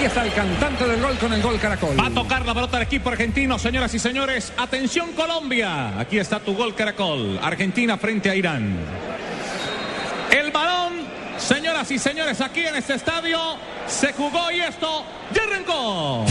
Aquí está el cantante del gol con el gol Caracol. Va a tocar la pelota del equipo argentino, señoras y señores. Atención Colombia. Aquí está tu gol Caracol. Argentina frente a Irán. El balón, señoras y señores, aquí en este estadio se jugó y esto ya arrancó.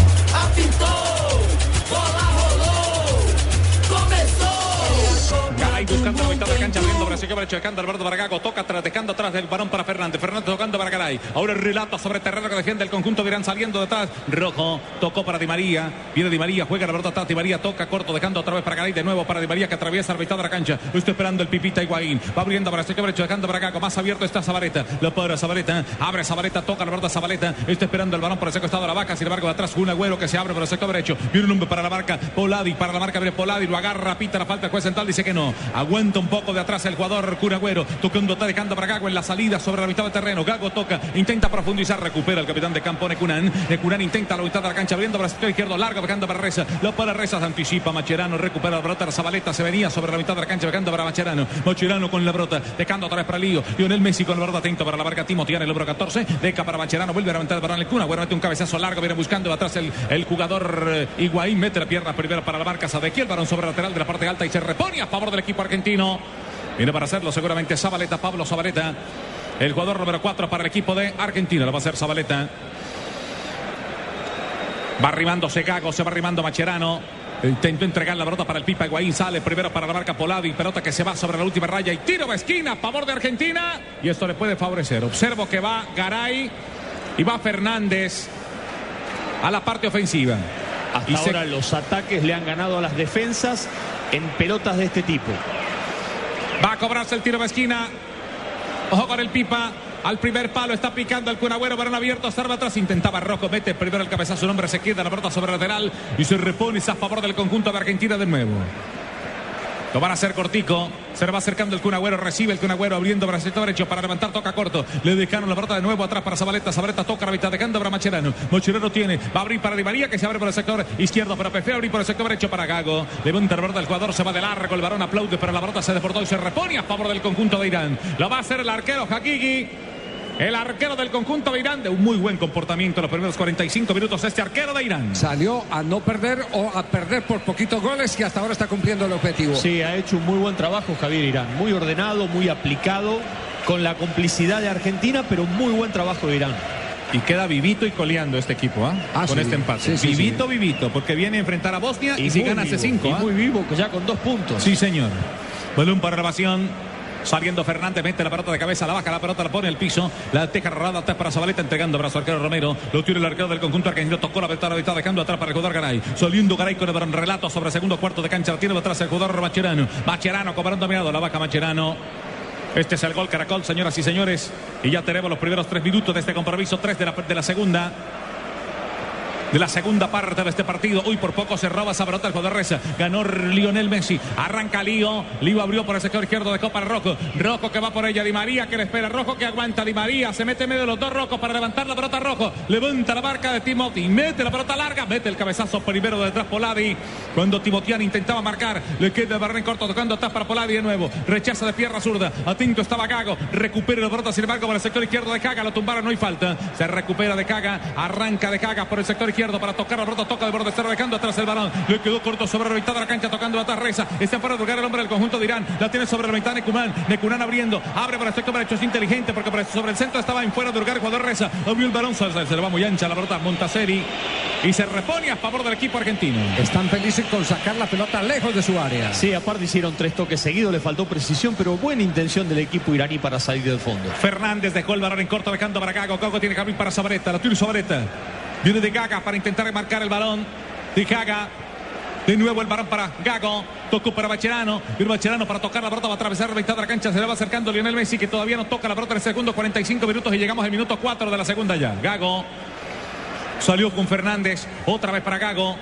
Garay buscando la mitad de la cancha, abriendo Brasil que derecho, dejando Alberto Baragago, toca atrás, dejando atrás del balón para Fernández. Fernández tocando para Garay. Ahora el relato sobre terreno que defiende el conjunto de Irán saliendo detrás. Rojo, tocó para Di María. Viene Di María, juega la pelota atrás. Di María toca corto, dejando otra vez para Garay. De nuevo para Di María que atraviesa la mitad de la cancha. Está esperando el Pipita Higuaín. Va abriendo que derecho, dejando Baragago. Más abierto está Zabaleta. Lo para Zabaleta. Abre Zabaleta, toca la pelota Zabaleta. Está esperando el balón por el sector estado de la vaca. Sin embargo, de atrás un agüero que se abre por el sector derecho. Viene un hombre para la marca. Poladi para la marca. Viene Poladi. Lo agarra, pita la falta. El juez central dice que no. Aguanta un poco de atrás el jugador Curagüero. Tocando, está dejando para Gago en la salida sobre la mitad del terreno. Gago toca, intenta profundizar, recupera el capitán de campo Necunán. Necunán intenta la mitad de la cancha, abriendo para el izquierdo, largo, dejando para Reza. Lo para Reza, se anticipa Macherano, recupera la brota. Zabaleta se venía sobre la mitad de la cancha, dejando para Macherano. Macherano con la brota, dejando otra vez para Lío. Lionel Messi con la brota, atento para la marca Timotiana, el número 14. Deca para Macherano, vuelve a levantar el balón el. Bueno, mete un cabezazo largo, viene buscando atrás el, el jugador eh, Higuaín. Mete la pierna primero para la marca Sadequiel, balón sobre el lateral de la parte alta y se repone a favor del equipo argentino. Viene para hacerlo seguramente Zabaleta, Pablo Zabaleta. El jugador número 4 para el equipo de Argentina. Lo va a hacer Zabaleta. Va arrimándose Gago, se va arrimando Macherano. Intentó entregar la pelota para el Pipa Higuaín. Sale primero para la marca Poladi. Pelota que se va sobre la última raya. Y tiro de esquina a favor de Argentina. Y esto le puede favorecer. Observo que va Garay y va Fernández a la parte ofensiva. Hasta Y se- ahora los ataques le han ganado a las defensas en pelotas de este tipo. Va a cobrarse el tiro de esquina. Ojo con el Pipa. Al primer palo está picando el Cunagüero, balón abierto, salva atrás, intentaba Rojo, mete primero el cabezazo, un hombre se queda la pelota sobre lateral y se repone a favor del conjunto de Argentina de nuevo. Lo van a hacer cortico. Se le va acercando el Cunagüero. Recibe el Cunagüero abriendo el sector derecho para levantar. Toca corto. Le dejaron la pelota de nuevo atrás para Zabaleta. Zabaleta toca la mitad dejando para Macherano. Macherano tiene. Va a abrir para Di María que se abre por el sector izquierdo. Pero prefiere abrir por el sector derecho para Gago. Levanta la pelota. El jugador se va de largo. El varón aplaude. Pero la pelota se deportó y se repone a favor del conjunto de Irán. Lo va a hacer el arquero Hakiki. El arquero del conjunto de Irán de un muy buen comportamiento en los primeros 45 minutos. Este arquero de Irán. Salió a no perder o a perder por poquitos goles y hasta ahora está cumpliendo el objetivo. Sí, ha hecho un muy buen trabajo Javier Irán. Muy ordenado, muy aplicado, con la complicidad de Argentina, pero muy buen trabajo de Irán. Y queda vivito y coleando este equipo, ¿ah? Ah, Con sí. este empate. Sí, sí, vivito, sí. vivito, porque viene a enfrentar a Bosnia y, si muy gana hace vivo, cinco. y ¿ah? muy vivo, ya con dos puntos. Sí, señor. Balón para elevación. Saliendo Fernández, mete la pelota de cabeza, la baja, la pelota la pone al piso, la deja rodada atrás para Zabaleta, entregando brazo arquero Romero, lo tiene el arquero del conjunto argentino, tocó la pelota, la está dejando atrás para el jugador Garay, saliendo Garay con el relato sobre segundo cuarto de cancha, la tiene atrás el jugador Macherano, Macherano con balón dominado, la baja Macherano, este es el gol Caracol, señoras y señores. Y ya tenemos los primeros tres minutos de este compromiso, tres de la, de la segunda. De la segunda parte de este partido. Uy, por poco se roba esa pelota el jugador Reza. Ganó Lionel Messi. Arranca Lío. Lío abrió por el sector izquierdo de Copa Rojo. Rojo que va por ella. Di María que le espera. Rojo que aguanta. Di María se mete en medio de los dos rojos para levantar la pelota rojo. Levanta la marca de Timothy. Mete la pelota larga. Mete el cabezazo primero de detrás Poladi. Cuando Timotian intentaba marcar. Le queda el barren corto tocando atrás para Poladi de nuevo. Rechaza de pierna zurda. Atento estaba Gago. Recupera la pelota sin embargo por el sector izquierdo de Caga. Lo tumbaron. No hay falta. Se recupera de Caga. Arranca de Caga por el sector izquierdo para tocar la pelota. Toca de borde cero dejando atrás el balón. Le quedó corto sobre la mitad de la cancha tocando atrás Reza. Está para lugar el hombre del conjunto de Irán. La tiene sobre la mitad Necumán. Necumán abriendo. Abre por el sector derecho. Es inteligente porque sobre el centro estaba en fuera de lugar el jugador Reza. Abrió el balón. Se, le va muy ancha la pelota a Montaseri. Y se repone a favor del equipo argentino. Están felices con sacar la pelota lejos de su área. Sí, aparte hicieron tres toques seguidos, le faltó precisión, pero buena intención del equipo iraní para salir del fondo. Fernández dejó el balón en corto dejando para Gago. Gago tiene que abrir para Sabareta. La tiene Sabareta. Viene de Gaga para intentar marcar el balón. De Gaga. De nuevo el balón para Gago. Tocó para Bacherano. Viene Bacherano para tocar la pelota. Va a atravesar la mitad de la cancha. Se le va acercando Lionel Messi que todavía no toca la pelota en el segundo 45 minutos y llegamos al minuto 4 de la segunda ya. Gago. Salió con Fernández. Otra vez para Gago.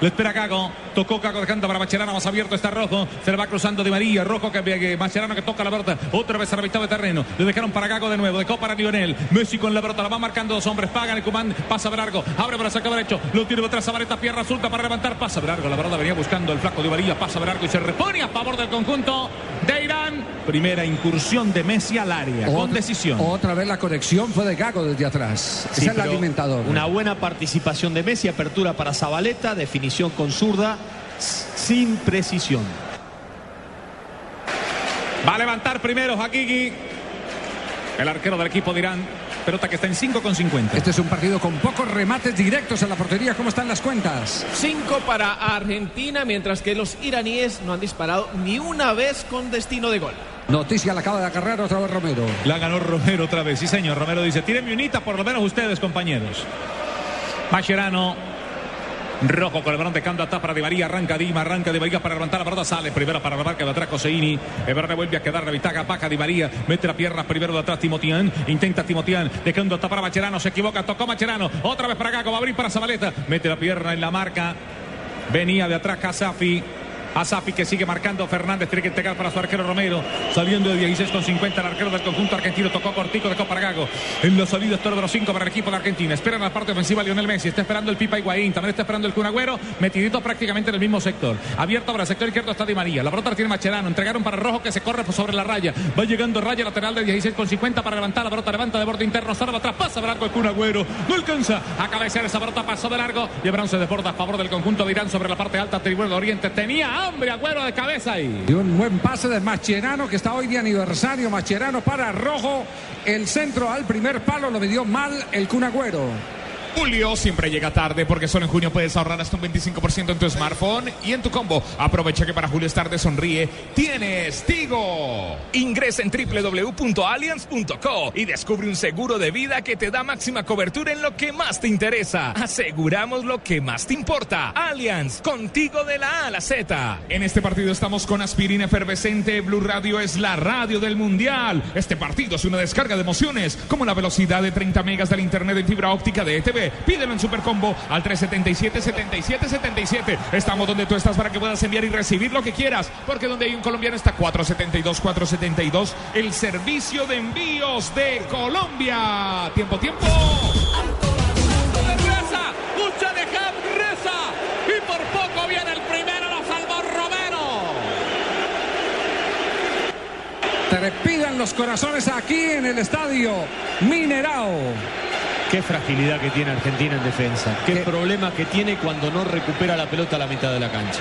Le espera Gago. Tocó Gago dejando para Macherano. Más abierto está Rojo. Se le va cruzando de María. Rojo que, que Macherano que toca la pelota. Otra vez a la mitad de terreno. Le dejaron para Gago de nuevo. Dejó para Lionel. Messi con la pelota. La va marcando dos hombres. Pagan el comando. Pasa Verargo. Abre para sacar derecho. Lo tiene atrás Zabaleta. Pierna resulta para levantar. Pasa Verargo. La pelota venía buscando el flaco de María. Pasa Verargo y se repone a favor del conjunto de Irán. Primera incursión de Messi al área. Con decisión. Otra vez la conexión fue de Gago desde atrás. Sí, es el alimentador. Una buena participación de Messi, apertura para Zabaleta, definición con zurda, sin precisión. Va a levantar primero Hakiki. El arquero del equipo de Irán. Pelota que está en 5 con 50. Este es un partido con pocos remates directos en la portería. ¿Cómo están las cuentas? Cinco para Argentina, mientras que los iraníes no han disparado ni una vez con destino de gol. Noticia la acaba de agarrar otra vez Romero. La ganó Romero otra vez. Sí, señor. Romero dice, tírenme unita por lo menos ustedes, compañeros. Mascherano. Rojo con el balón dejando atrás para Di María. Arranca Dima, arranca Di María para levantar la pelota. Sale primero para la marca de atrás Coseini. Ebrard vuelve a quedar la ventaja. Baja Di María. Mete la pierna primero de atrás Timotian. Intenta Timotian. Dejando atrás para Macherano. Se equivoca. Tocó Macherano. Otra vez para Gago. Va a abrir para Zabaleta. Mete la pierna en la marca. Venía de atrás Casafi. Asafi que sigue marcando. Fernández, tiene que entregar para su arquero Romero, saliendo de 16 con 50 el arquero del conjunto argentino, tocó cortico, dejó para Gago. En la salida está número 5 para el equipo de Argentina. Esperan la parte ofensiva Lionel Messi, está esperando el Pipa Higuaín, también está esperando el Kun Agüero, metidito prácticamente en el mismo sector. Abierto para el sector izquierdo está Di María, la la tiene Macherano, entregaron para Rojo que se corre sobre la raya, va llegando raya lateral de 16 con 50 para levantar la pelota, levanta de borde interno, salva atrás, pasa de largo el Kun Agüero, no alcanza a cabecear esa pelota, pasó de largo. Y se desborda a favor del conjunto de Irán sobre la parte alta tribuna de Oriente. Tenía hambre Agüero de cabeza ahí. Y un buen pase de Macherano que está hoy de aniversario. Macherano para Rojo. El centro al primer palo lo midió mal el Cunagüero. Julio siempre llega tarde porque solo en junio puedes ahorrar hasta un 25% en tu smartphone y en tu combo. Aprovecha que para Julio es tarde sonríe. Tienes Tigo. Ingresa en www.allianz.co y descubre un seguro de vida que te da máxima cobertura en lo que más te interesa. Aseguramos lo que más te importa. Allianz, contigo de la A a la Z. En este partido estamos con aspirina efervescente. Blue Radio es la radio del mundial. Este partido es una descarga de emociones, como la velocidad de 30 megas del internet en fibra óptica de ETV. Pídelo en Supercombo al 377-7777. Estamos donde tú estás para que puedas enviar y recibir lo que quieras, porque donde hay un colombiano está 472-472, el servicio de envíos de Colombia. Tiempo, tiempo. Lucha de Ham, reza. Y por poco viene el primero, lo salvó Romero. Trepidan los corazones aquí en el estadio Minerao. Qué fragilidad que tiene Argentina en defensa. Qué, problema que tiene cuando no recupera la pelota a la mitad de la cancha.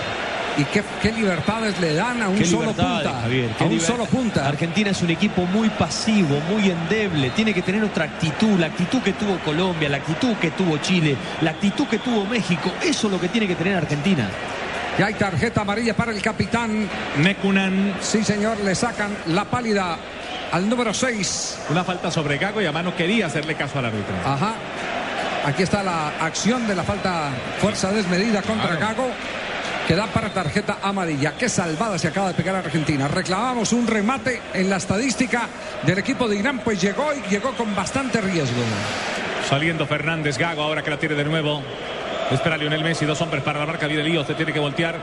Y qué, qué libertades le dan a un Qué solo punta. Javier, qué a un liber- solo punta. Argentina es un equipo muy pasivo, muy endeble. Tiene que tener otra actitud. La actitud que tuvo Colombia, la actitud que tuvo Chile, la actitud que tuvo México. Eso es lo que tiene que tener Argentina. Y hay tarjeta amarilla para el capitán. Mekunan. Sí, señor, le sacan la pálida al número 6. Una falta sobre Gago y a mano quería hacerle caso al árbitro. Ajá. Aquí está la acción de la falta fuerza desmedida contra Gago. Que da para tarjeta amarilla. Qué salvada se acaba de pegar Argentina. Reclamamos un remate en la estadística del equipo de Irán, pues llegó y llegó con bastante riesgo. Saliendo Fernández Gago, ahora que la tiene de nuevo. Espera Lionel Messi, dos hombres para la marca, viene lío, se tiene que voltear.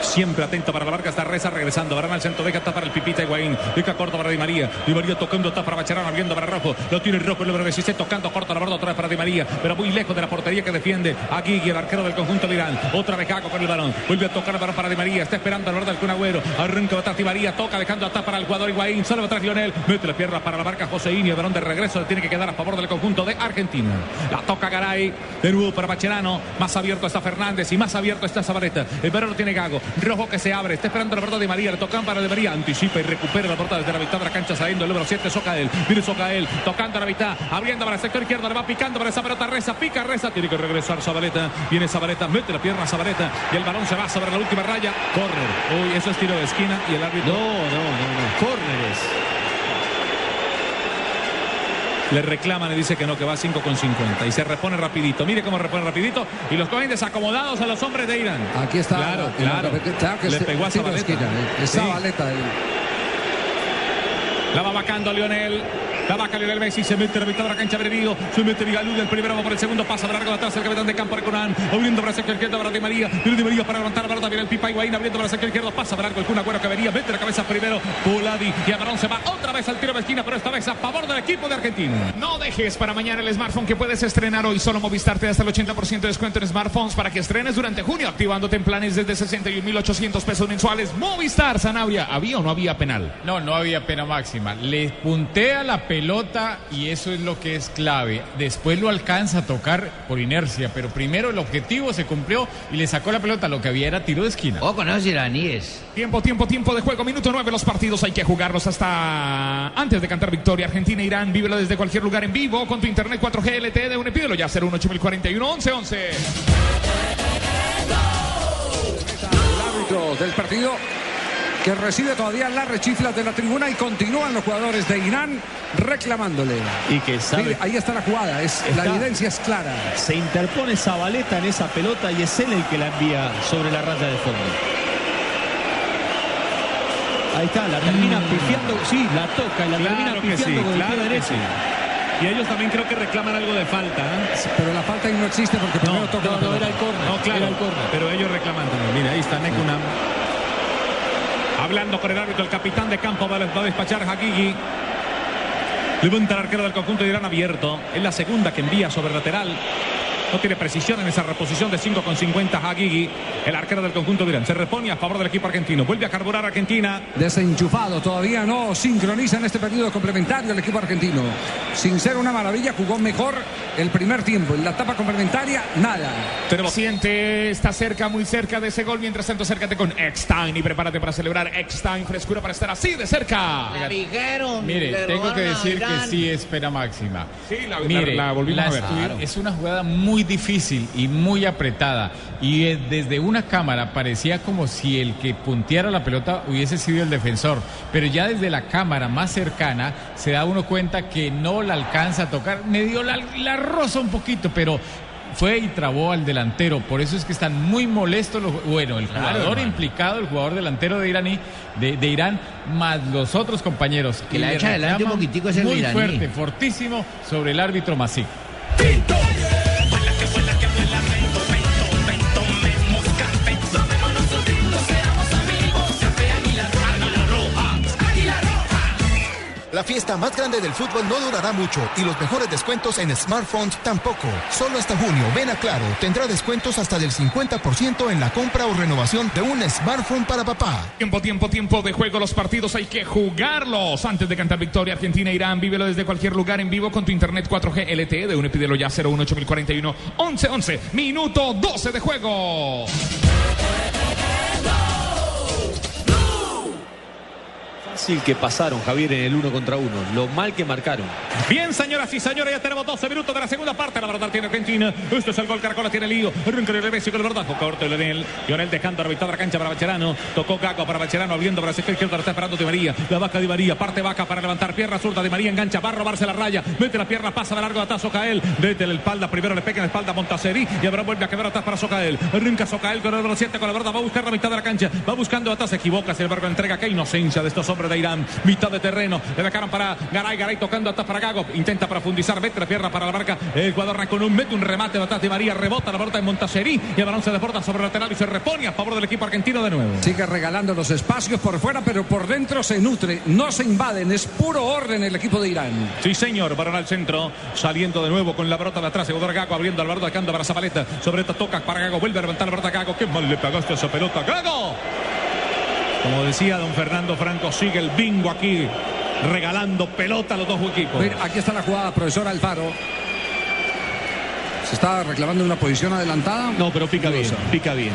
Siempre atento para la marca, está Reza regresando. Varane al centro, deja para el Pipita Higuaín. Deja corto para Di María. Di María tocando, está para Bacherano, abriendo para Rojo. Lo tiene Rojo, el número 16, tocando corto la borda otra vez para Di María. Pero muy lejos de la portería que defiende a Guigui, el arquero del conjunto de Irán. Otra vez Gago con el balón. Vuelve a tocar el balón para Di María. Está esperando al borde del Kun Agüero. Arranca atrás Di María, toca dejando atrás para el jugador Higuaín. Sale atrás Lionel. Mete la pierna para la marca Joseini. El balón de regreso le tiene que quedar a favor del conjunto de Argentina. La toca Garay. De nuevo para Bacherano. Más abierto está Fernández y más abierto está Zabaleta. El balón lo tiene Gago. Rojo que se abre. Está esperando la pelota de María. Le tocan para de María. Anticipa y recupera la pelota desde la mitad de la cancha saliendo el número 7. Socael. Viene Socael. Tocando a la mitad. Abriendo para el sector izquierdo. Le va picando para esa pelota. Reza. Pica Reza. Tiene que regresar Zabaleta. Viene Zabaleta. Mete la pierna a Zabaleta. Y el balón se va sobre la última raya. Corner. Uy, eso es tiro de esquina. Y el árbitro. No, no, no, no. Le reclaman y dice que no, que va a 5 con 50. Y se repone rapidito. Mire cómo repone rapidito. Y los cogen desacomodados a los hombres de Irán. Aquí está. Claro, claro. Claro que Le pegó a Zabaleta. esquina, eh. Es Sí. Zabaleta. el- La va vacando Lionel. La vaca Lionel Messi se mete a la mitad de la cancha Berenillo. Se mete Vigalú del primero va por el segundo. Pasa de largo atrás el capitán de campo Reconán. Abriendo el sector izquierdo para Di María. Viene Di María para levantar la pelota. Viene el Pipa Higuaín abriendo el sector izquierdo. Pasa de largo el Kun Agüero que venía. Mete la cabeza primero. Puladi. Y a Barón se va otra vez al tiro de esquina. Pero esta vez a favor del equipo de Argentina. No dejes para mañana el smartphone que puedes estrenar hoy. Solo Movistar te da hasta el 80% de descuento en smartphones para que estrenes durante junio, activándote en planes desde 61.800 pesos mensuales. Movistar, Sanabria, ¿había o no había penal? No, no había pena máxima. Le puntea la pelota y eso es lo que es clave. Después lo alcanza a tocar por inercia, pero primero el objetivo se cumplió y le sacó la pelota. Lo que había era tiro de esquina. O con los iraníes. Tiempo, tiempo, tiempo de juego. Minuto 9. Los partidos hay que jugarlos hasta antes de cantar victoria. Argentina, Irán. Vívelo desde cualquier lugar en vivo con tu internet 4G LTE de UNE. Pídelo ya 01841 11 11. El árbitro del partido que recibe todavía las rechiflas de la tribuna y continúan los jugadores de Irán reclamándole. Y que sabe. Mire, ahí está la jugada, es, la evidencia es clara. Se interpone Zabaleta en esa pelota y es él el que la envía sobre la raya de fondo. Ahí está, la termina pifiando, sí, la toca y la termina Claro que pifiando sí, con el claro pie que derecho. Y ellos también creo que reclaman algo de falta. ¿eh? Pero la falta ahí no existe porque primero toca no, la no, pelota. era el córner. No, claro, Era el córner. pero ellos reclaman también. Mira, ahí está Nekunam. Hablando con el árbitro, el capitán de campo va a despachar Hakiki. Levanta el arquero del conjunto de Irán abierto. Es la segunda que envía sobre lateral. No tiene precisión en esa reposición de 5 con 50 Hakiki. El arquero del conjunto de Irán se repone a favor del equipo argentino. Vuelve a carburar Argentina. Desenchufado, todavía no sincroniza en este periodo complementario el equipo argentino. Sin ser una maravilla, jugó mejor el primer tiempo. En la etapa complementaria, nada. Tenemos Siente, está cerca, muy cerca de ese gol. Mientras tanto, acércate con Eckstein y prepárate para celebrar Eckstein. Frescura para estar así de cerca. La dijeron. Mire, tengo que decir que sí es pena máxima. Sí, la- Mire, la- la volvimos a ver. Es una jugada muy difícil y muy apretada. Y eh, desde una cámara parecía como si el que punteara la pelota hubiese sido el defensor. Pero ya desde la cámara más cercana se da uno cuenta que no la alcanza a tocar. Medio la, la roza un poquito, pero fue y trabó al delantero. Por eso es que están muy molestos los, bueno, el jugador implicado, el jugador delantero de Iraní, de, de Irán, más los otros compañeros. Que Y la echa adelante un poquitico es el Muy iraní. fuerte, fortísimo sobre el árbitro Masí. La fiesta más grande del fútbol no durará mucho y los mejores descuentos en smartphones tampoco. Solo hasta junio, ven a Claro, tendrá descuentos hasta del 50% en la compra o renovación de un smartphone para papá. Tiempo, tiempo, tiempo de juego. Los partidos hay que jugarlos. Antes de cantar victoria, Argentina, Irán, vívelo desde cualquier lugar en vivo con tu internet 4G LTE de UNE. Pídelo ya 018041 1111. Minuto 12 de juego. Fácil que pasaron, Javier, en el uno contra uno. Lo mal que marcaron. Bien, señoras y señores, ya tenemos 12 minutos de la segunda parte. La verdad tiene Argentina. Este es el gol. Caracola tiene lío. El Messi con el verdad. Corte Leonel. Lionel dejando a la cancha para Bacherano. Tocó Gago para Bacherano. Abriendo para izquierdo. Lo está esperando Di María. La vaca Di María. Parte vaca para levantar. Pierna zurda. Di María engancha. Va a robarse la raya. Mete la pierna. Pasa de largo a Socael. Desde la espalda. Primero le pega en la espalda a Montaseri. Y ahora vuelve a quebrar atrás para Socael. Arranca Socael con el número 7 con la verdad. Va a buscar la mitad de la cancha. Va buscando atrás. Se equivoca. Sin embargo, entrega. Qué inocencia de estos hombres de Irán. Mitad de terreno. Le dejaron para Garay. Garay tocando atrás para Gago. Intenta profundizar. Mete la pierna para la marca. El jugador con un mete un remate de atrás de María. Rebota la pelota en Montaseri. Y el balón se deporta sobre el lateral y se repone a favor del equipo argentino de nuevo. Sigue regalando los espacios por fuera, pero por dentro se nutre. No se invaden, es puro orden el equipo de Irán. Sí, señor, varón al centro, saliendo de nuevo con la pelota de atrás, el jugador Gago abriendo al de Cando para Zabaleta, sobre esta toca para Gago, vuelve a levantar la pelota Gago, qué mal le pagaste esa pelota, Gago. Como decía don Fernando Franco, sigue el bingo aquí, regalando pelota a los dos equipos. Mira, aquí está la jugada, profesor Alfaro. Se está reclamando una posición adelantada. No, pero pica bien, pica bien.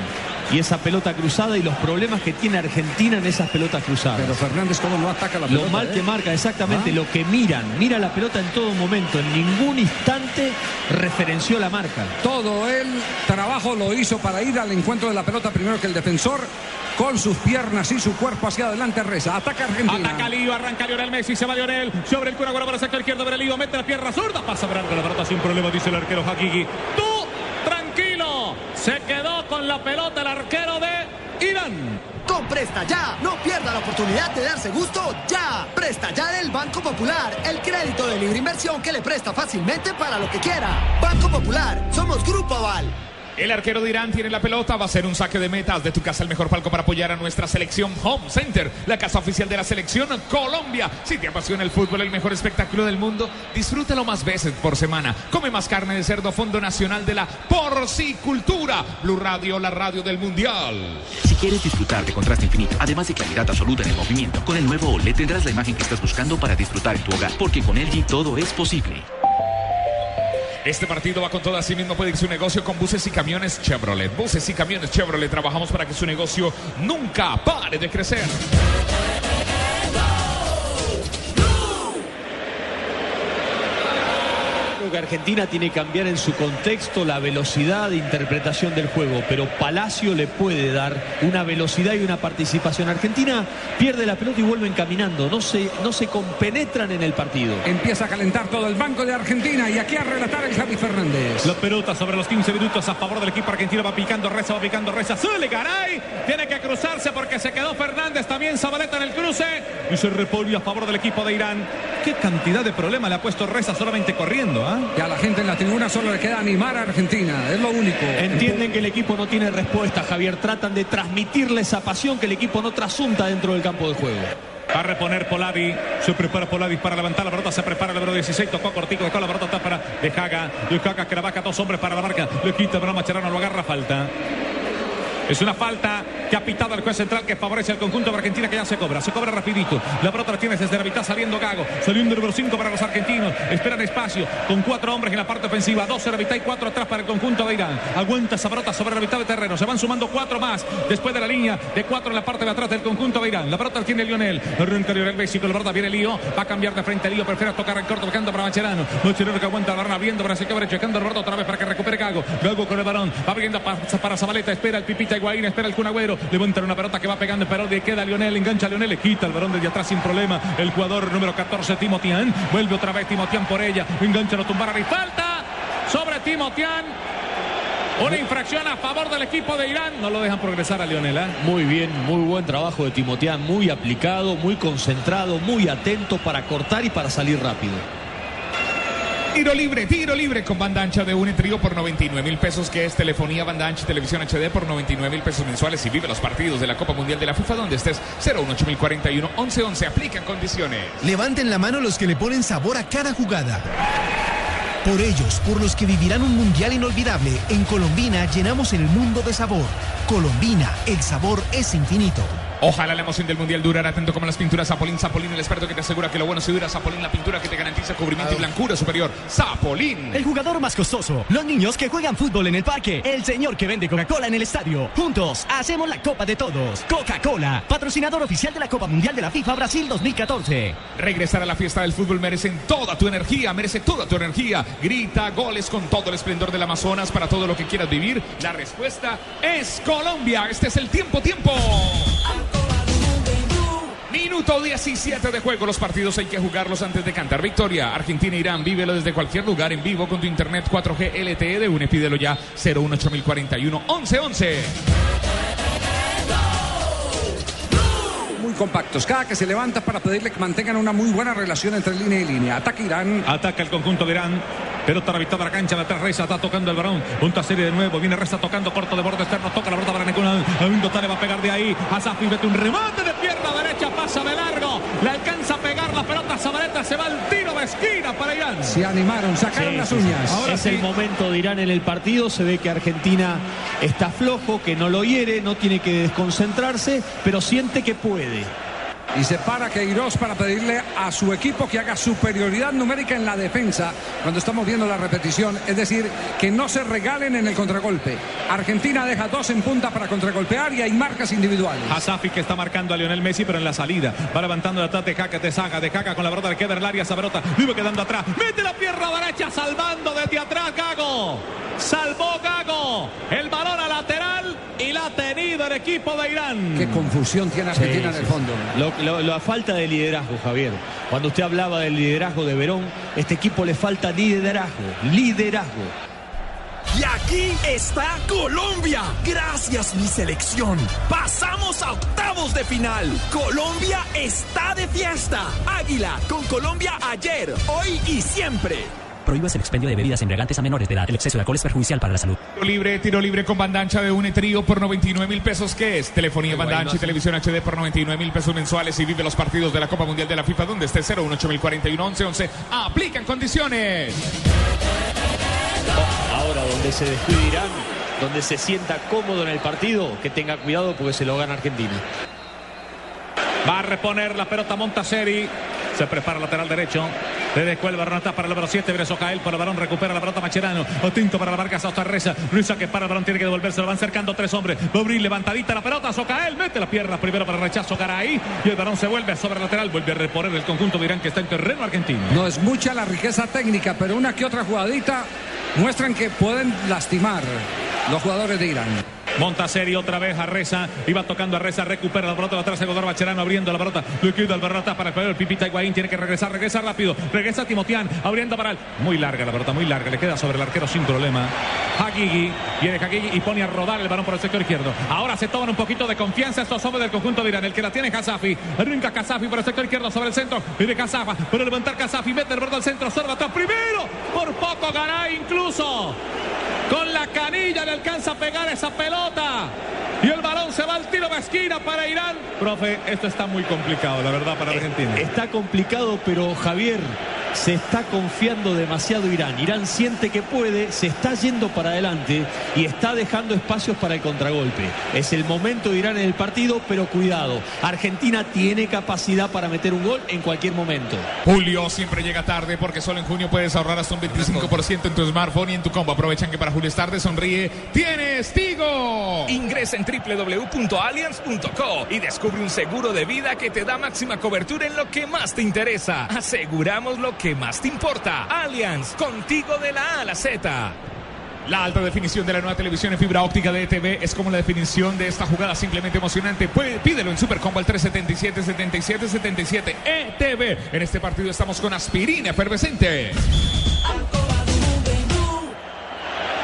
Y esa pelota cruzada y los problemas que tiene Argentina en esas pelotas cruzadas. Pero Fernández cómo no ataca la Lo pelota. mal ¿eh? que marca, exactamente, Ah. lo que miran. Mira la pelota en todo momento, en ningún instante referenció la marca. Todo el trabajo lo hizo para ir al encuentro de la pelota primero que el defensor con sus piernas y su cuerpo hacia adelante reza. Ataca Argentina. Ataca Lío, arranca Lionel Messi, se va Lionel. Sobre el cura, para el sector izquierdo, ver Lío, mete la pierna zurda, pasa Branco, la pelota sin problema, dice el arquero Hakiki. Tú, se quedó con la pelota el arquero de Irán. Con Presta Ya, no pierda la oportunidad de darse gusto ya. Presta Ya del Banco Popular, el crédito de libre inversión que le presta fácilmente para lo que quiera. Banco Popular, somos Grupo Aval. El arquero de Irán tiene la pelota, va a ser un saque de metas de tu casa, el mejor palco para apoyar a nuestra selección Home Center, la casa oficial de la selección Colombia. Si te apasiona el fútbol, el mejor espectáculo del mundo, disfrútalo más veces por semana. Come más carne de cerdo, Fondo Nacional de la Porcicultura. Blue Radio, la radio del Mundial. Si quieres disfrutar de contraste infinito, además de claridad absoluta en el movimiento, con el nuevo OLED tendrás la imagen que estás buscando para disfrutar en tu hogar, porque con LG todo es posible. Este partido va con todo, así mismo puede ir su negocio con buses y camiones Chevrolet. Buses y camiones Chevrolet, trabajamos para que su negocio nunca pare de crecer. Que Argentina tiene que cambiar en su contexto la velocidad de interpretación del juego, pero Palacio le puede dar una velocidad y una participación. Argentina pierde la pelota y vuelven caminando, no se, no se compenetran en el partido. Empieza a calentar todo el banco de Argentina y aquí a relatar el Javi Fernández. La pelota sobre los 15 minutos a favor del equipo argentino. Va picando Reza, va picando Reza. ¡Sule, caray! Tiene que cruzarse porque se quedó Fernández. También Zabaleta en el cruce. Y se repone a favor del equipo de Irán. ¿Qué cantidad de problema le ha puesto Reza solamente corriendo? ¿ah? Y a la gente en la tribuna solo le queda animar a Argentina, es lo único. Entienden que el equipo no tiene respuesta, Javier. Tratan de transmitirle esa pasión que el equipo no trasunta dentro del campo de juego. Va a reponer Poladi. Se prepara Poladi para levantar la pelota. Se prepara el número 16. Tocó cortico. Dejó la pelota está para de Haga. De Haga que la vaca. Dos hombres para la marca. Le quita pero Macherano. Lo agarra. Falta. Es una falta que ha pitado el juez central que favorece al conjunto de Argentina que ya se cobra. Se cobra rapidito. La pelota la tiene desde la mitad saliendo Gago. Saliendo el número 5 para los argentinos. Esperan espacio con cuatro hombres en la parte ofensiva. Dos en la mitad y cuatro atrás para el conjunto de Irán. Aguanta esa sobre la mitad de terreno. Se van sumando cuatro más después de la línea de cuatro en la parte de atrás del conjunto de Irán. La pelota la tiene Lionel. Arranca Lionel Messi con la pelota. Viene Lío. Va a cambiar de frente Lío. Prefiere tocar en corto. Buscando para Macherano. Macherano que aguanta la barra viendo para se quebra. Checando el otra vez para que recupere Gago. Gago con el balón. Va abriendo para Zabaleta. Espera el Pipita Higuaín. Espera el Kun Agüero. Levantan una pelota que va pegando Perón. Queda Lionel. Engancha a Lionel. Le quita el balón desde atrás sin problema. El jugador número 14, Timotian. Vuelve otra vez Timotian por ella. Engancha, lo tumbará y falta sobre Timotian. Una infracción a favor del equipo de Irán. No lo dejan progresar a Lionel. ¿eh? Muy bien, muy buen trabajo de Timoteán, muy aplicado, muy concentrado, muy atento para cortar y para salir rápido. Tiro libre, tiro libre con banda ancha de un trío por 99 mil pesos, que es telefonía, banda ancha y televisión HD por 99 mil pesos mensuales y vive los partidos de la Copa Mundial de la FIFA donde estés 018041 1111 aplican condiciones. Levanten la mano los que le ponen sabor a cada jugada. Por ellos, por los que vivirán un mundial inolvidable, en Colombina llenamos el mundo de sabor. Colombina, el sabor es infinito. Ojalá la emoción del mundial durara tanto como las pinturas Zapolín. Zapolín, el experto que te asegura que lo bueno se dura. Zapolín, la pintura que te garantiza cubrimiento y blancura superior. Zapolín. El jugador más costoso. Los niños que juegan fútbol en el parque. El señor que vende Coca-Cola en el estadio. Juntos hacemos la Copa de Todos. Coca-Cola, patrocinador oficial de la Copa Mundial de la FIFA Brasil 2014. Regresar a la fiesta del fútbol merecen toda tu energía, merece toda tu energía. Grita goles con todo el esplendor del Amazonas para todo lo que quieras vivir. La respuesta es Colombia. Este es el tiempo, tiempo. Minuto 17 de juego. Los partidos hay que jugarlos antes de cantar victoria. Argentina, Irán, vívelo desde cualquier lugar en vivo con tu internet 4G LTE de UNE. Pídelo ya 0184041 1111. Muy compactos, cada que se levanta para pedirle que mantengan una muy buena relación entre línea y línea. Ataca Irán. Ataca el conjunto de Irán. Pelota a la mitad de la cancha, la atrás Reza está tocando el balón. Punta serie de nuevo. Viene Reza tocando corto de borde externo. Toca la pelota para Necuna. Avindo Tale va a pegar de ahí. A Zafi mete un remate de pierna derecha. Pasa de largo. Le alcanza a pegar la pelota. Zabaleta se va al tiro de esquina para Irán. Se animaron, sacaron Sí, las sí, sí. uñas. Ahora es el momento de Irán en el partido. Se ve que Argentina está flojo, que no lo hiere, no tiene que desconcentrarse, pero siente que puede. Y se para Queiroz para pedirle a su equipo que haga superioridad numérica en la defensa cuando estamos viendo la repetición. Es decir, que no se regalen en el contragolpe. Argentina deja dos en punta para contragolpear y hay marcas individuales. Hasafi que está marcando a Lionel Messi, pero en la salida. Va levantando atrás de Jaca, te saca, de Jaca con la brota, queda en el área, Sabrota. Vive quedando atrás. Mete la pierna derecha, salvando desde atrás, Gago. Salvó Gago. El balón a lateral y la ha tenido el equipo de Irán. Qué confusión tiene Argentina en el fondo. Lo- la falta de liderazgo, Javier. Cuando usted hablaba del liderazgo de Verón, este equipo le falta liderazgo. Liderazgo. Y aquí está Colombia. Gracias mi selección. Pasamos a octavos de final. Colombia está de fiesta. Águila con Colombia ayer, hoy y siempre. Prohíbas el expendio de bebidas embriagantes a menores de edad. El exceso de alcohol es perjudicial para la salud. Tiro libre, tiro libre con bandancha de un trío por 99 mil pesos. ¿Qué es? Telefonía bandancha y televisión HD por 99 mil pesos mensuales y vive los partidos de la Copa Mundial de la FIFA donde esté 018041 1111. Aplican condiciones. Ahora donde se descuide Irán, donde se sienta cómodo en el partido, que tenga cuidado porque se lo gana Argentina. Va a reponer la pelota Montaseri. Se prepara lateral derecho. Le descuelga el balón atrás para el número 7. Breso Cael por el balón. Recupera la pelota Macherano. Otinto para la marca Sosta Reza. Luisa que para el balón. Tiene que devolverse. Lo van cercando tres hombres. Bobri levantadita la pelota. Socael mete la pierna primero para el rechazo. Garay. Y el balón se vuelve sobre el lateral. Vuelve a reponer el conjunto de Irán que está en terreno argentino. No es mucha la riqueza técnica, pero una que otra jugadita muestran que pueden lastimar los jugadores de Irán. Montaseri otra vez a Reza. Iba tocando a Reza. Recupera la pelota atrás. Godor Bacherano abriendo la pelota. El barrota para el. Pipita Higuaín tiene que regresar. Regresa rápido. Regresa Timotián. Abriendo para él. Muy larga la pelota. Muy larga. Le queda sobre el arquero sin problema. Hagigi. Viene Hagigi y pone a rodar el balón por el sector izquierdo. Ahora se toman un poquito de confianza estos hombres del conjunto de Irán. El que la tiene Kazafi. Arranca Kazafi por el sector izquierdo sobre el centro. Viene Kazafa. Para levantar Kazafi. Mete el borde al centro. Sorba. Primero. Por poco Garay incluso. Con la canilla le alcanza a pegar esa pelota. Y el balón se va al tiro de esquina para Irán. Profe, esto está muy complicado, la verdad, para Argentina. Está complicado, pero Javier se está confiando demasiado Irán. Irán siente que puede, se está yendo para adelante y está dejando espacios para el contragolpe. Es el momento de Irán en el partido, pero cuidado. Argentina tiene capacidad para meter un gol en cualquier momento. Julio siempre llega tarde porque solo en junio puedes ahorrar hasta un 25% en tu smartphone y en tu combo. Aprovechan que para Julio es tarde, sonríe. ¡Tienes Tigo! Ingresa en www.allianz.co y descubre un seguro de vida que te da máxima cobertura en lo que más te interesa. Aseguramos lo que más te importa. Allianz, contigo de la A a la Z. La alta definición de la nueva televisión en fibra óptica de ETV es como la definición de esta jugada simplemente emocionante. Pídelo en Supercombo al 377 77 77 ETV. En este partido estamos con aspirina efervescente.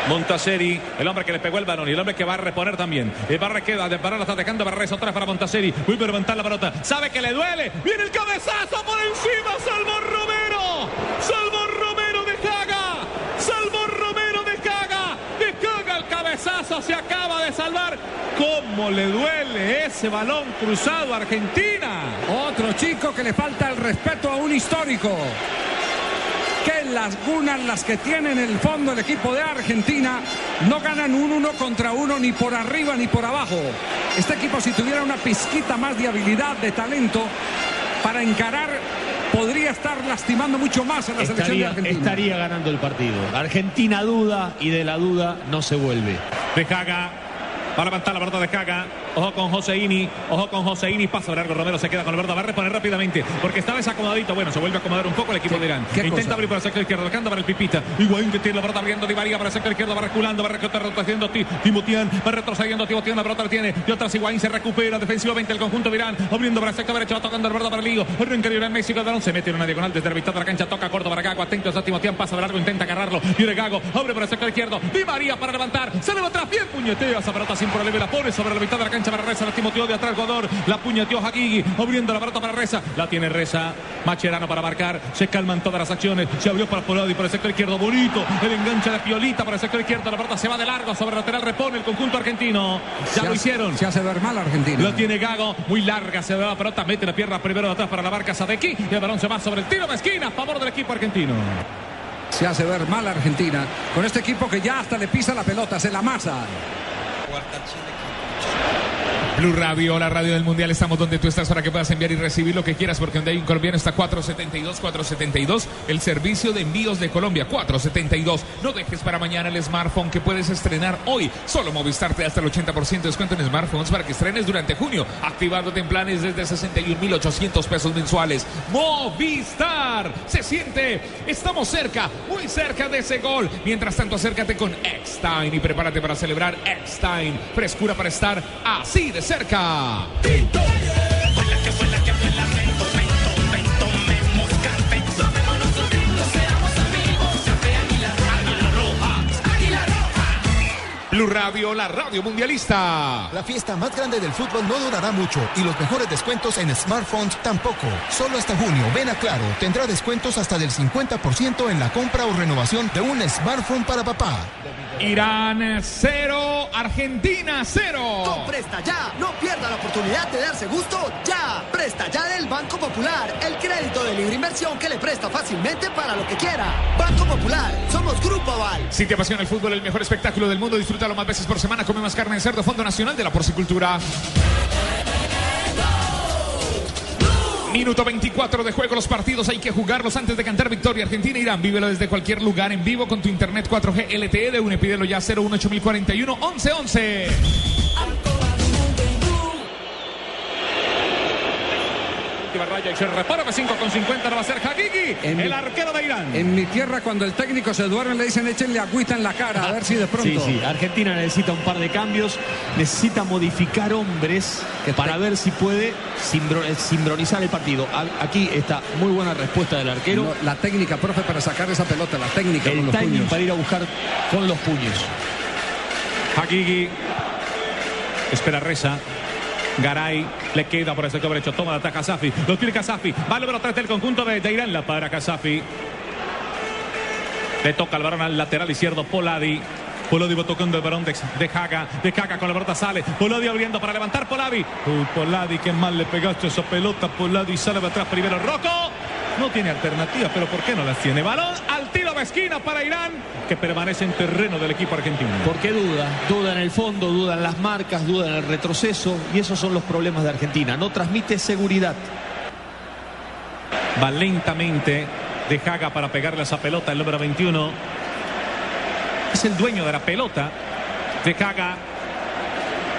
Montaseri, el hombre que le pegó el balón y el hombre que va a reponer también. El barra queda de parar, está dejando Barres otra para Montaseri. Vuelve a levantar la pelota. Sabe que le duele. Viene el cabezazo por encima. Salvo Romero. Salvo Romero de Caga. Salvo Romero de Caga. De Caga el cabezazo. Se acaba de salvar. ¿Cómo le duele ese balón cruzado a Argentina? Otro chico que le falta el respeto a un histórico. Qué lagunas las que tiene en el fondo el equipo de Argentina. No ganan un uno contra uno ni por arriba ni por abajo. Este equipo si tuviera una pizquita más de habilidad, de talento para encarar, podría estar lastimando mucho más a la selección de Argentina. estaría ganando el partido. Argentina duda y de la duda no se vuelve. De Caga. Va a levantar la pelota de Caga. Ojo con Joseini. Ojo con Joseini. Pasa de largo. Romero se queda con el verdad. Va a reponer rápidamente. Porque esta vez acomodadito. Bueno, se vuelve a acomodar un poco el equipo de Irán. Intenta abrir por el sector izquierdo. Dejando para el Pipita. Higuaín que tiene la pelota abriendo. Di María para el sector izquierdo. Va reculando. Va retrocediendo. Ti- Timotián. Va retrocediendo. Timotián. La pelota la tiene. Y otras Higuaín se recupera defensivamente el conjunto de Irán. Abriendo para el sector derecho. Va tocando verdad para el Lío. Arranca Irán Messi. El balón se mete en una diagonal desde la mitad de la cancha. Toca corto para Gago. Atento a Timotián. Pasa largo. Intenta agarrarlo. Viene Gago. Abre por el sector izquierdo. Di María para levantar. Se le va atrás. Bien puñetea esa pelota sin problema. y La pone sobre la mitad de la cancha para Reza. La timoteó de atrás Godor. La puñeteó Hagigi. Abriendo la pelota para Reza. La tiene Reza. Macherano para marcar. Se calman todas las acciones. Se abrió para Polodi por el sector izquierdo. Bonito. El enganche de Piolita para el sector izquierdo. La pelota se va de largo sobre lateral. Repone el conjunto argentino. Ya Se lo hicieron. Se hace ver mal Argentina. Lo tiene Gago, muy larga, se va la pelota, mete la pierna primero de atrás para la barca Sadeki y el balón se va sobre el tiro de esquina a favor del equipo argentino. Se hace ver mal Argentina con este equipo que ya hasta le pisa la pelota, se la masa. Blue Radio, la radio del mundial, estamos donde tú estás para que puedas enviar y recibir lo que quieras, porque donde hay un colombiano está 472, 472, el servicio de envíos de Colombia, 472. No dejes para mañana el smartphone que puedes estrenar hoy. Solo Movistar te da hasta el 80% de descuento en smartphones para que estrenes durante junio, activándote en planes desde 61.800 pesos mensuales. Movistar, se siente, estamos cerca, muy cerca de ese gol. Mientras tanto, acércate con Eckstein y prepárate para celebrar Eckstein. Frescura para estar así de cerca. Blue Radio, la radio mundialista. La fiesta más grande del fútbol no durará mucho y los mejores descuentos en smartphones tampoco. Solo hasta junio, ven a Claro, tendrá descuentos hasta del 50% en la compra o renovación de un smartphone para papá. Irán 0, Argentina 0. Con Presta Ya, no pierda la oportunidad de darse gusto ya. Presta Ya del Banco Popular, el crédito de libre inversión que le presta fácilmente para lo que quiera. Banco Popular, somos Grupo Aval. Si te apasiona el fútbol, el mejor espectáculo del mundo, disfrútalo más veces por semana. Come más carne de cerdo, Fondo Nacional de la Porcicultura. Minuto 24 de juego, los partidos hay que jugarlos antes de cantar victoria. Argentina, Irán, vívelo desde cualquier lugar en vivo con tu internet 4G LTE de UNE. Pídelo ya 018041 1111. Última raya y se repara de 5 con 50, no va a ser Hakiki, En el mi- arquero de Irán. En mi tierra, cuando el técnico se duerme, le dicen échenle agüita en la cara, a ver si de pronto. Sí, sí. Argentina necesita un par de cambios, necesita modificar hombres para ver si puede simbro- simbronizar el partido. Aquí está muy buena respuesta del arquero. No, la técnica, profe, para sacar esa pelota, la técnica con el los timing puños. para ir a buscar con los puños. Hakiki. Espera Reza. Garay le queda por el sector derecho. Toma la ataca Kazafi. Lo tiene Kazafi. Va el número 3 del conjunto de, de. La para Kazafi. Le toca el balón al lateral izquierdo. Poladi. Poladi va tocando el balón de, de Haga. De Haga con la pelota sale. Poladi abriendo para levantar Poladi. Uy, Poladi, qué mal le pegaste esa pelota. Poladi sale de atrás primero. Rocco. No tiene alternativa, pero ¿por qué no las tiene? Balón al tiro de esquina para Irán, que permanece en terreno del equipo argentino. Porque duda, duda en el fondo, duda en las marcas, duda en el retroceso y esos son los problemas de Argentina. No transmite seguridad. Va lentamente de Haga para pegarle a esa pelota, el número 21. Es el dueño de la pelota. De Haga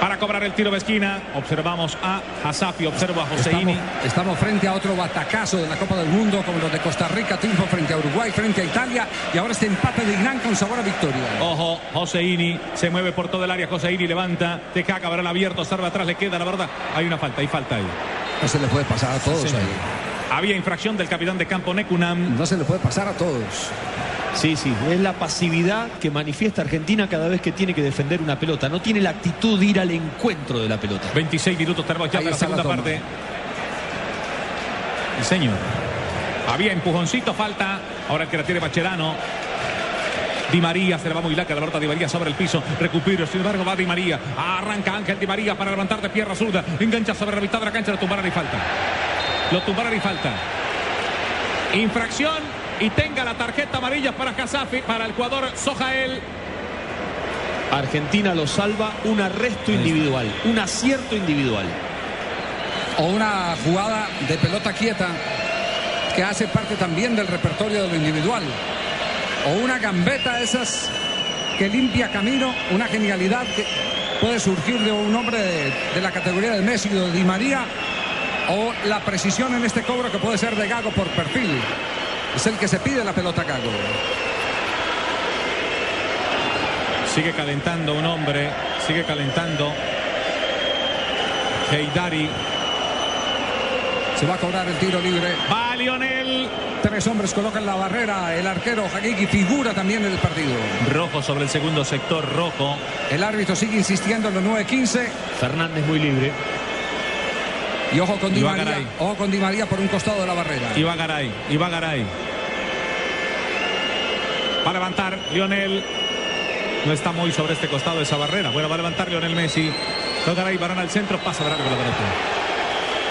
para cobrar el tiro de esquina. Observamos a Hasafi, observo a Joseini. Estamos, estamos frente a otro batacazo de la Copa del Mundo, como los de Costa Rica, triunfo frente a Uruguay, frente a Italia, y ahora este empate de Irán con sabor a victoria. Ojo, Joseini se mueve por todo el área. Joseini levanta. Haga, balón abierto, observa atrás, le queda la verdad. Hay una falta, hay falta ahí. No se le puede pasar a todos ahí. Había infracción del capitán de campo Nekunam. No se le puede pasar a todos. Sí, sí, es la pasividad que manifiesta Argentina cada vez que tiene que defender una pelota. No tiene la actitud de ir al encuentro de la pelota. 26 minutos tenemos ya para la la segunda parte. Sí, señor. Había empujoncito, falta. Ahora el que la tiene Macherano. Di María se le va muy larga la pelota Di María sobre el piso. Recupero, sin embargo va Di María. Arranca Ángel Di María para levantar de pierna zurda. Engancha sobre la mitad de la cancha. Lo tumbaron y falta. Lo tumbaron y falta. Infracción y tenga la tarjeta amarilla para Casafi, para el jugador Sojael. Argentina lo salva un arresto individual, un acierto individual. O una jugada de pelota quieta que hace parte también del repertorio de lo individual. O una gambeta de esas que limpia camino, una genialidad que puede surgir de un hombre de, de la categoría de Messi o de Di María. O la precisión en este cobro que puede ser de Gago por perfil. Es el que se pide la pelota Gago. Sigue calentando un hombre, sigue calentando. Heidari. Se va a cobrar el tiro libre. Va Lionel. Tres hombres colocan la barrera. El arquero Hakiki figura también en el partido. Rojo sobre el segundo sector, rojo. El árbitro sigue insistiendo en los 9-15. Fernández muy libre. Y ojo con Di María. Garay. Ojo con Di María por un costado de la barrera. Iba Garay, Iba Garay. Va a levantar Lionel. No está muy sobre este costado de esa barrera. Bueno, va a levantar Lionel Messi. Va Garay, varón al centro, pasa de largo la pelota.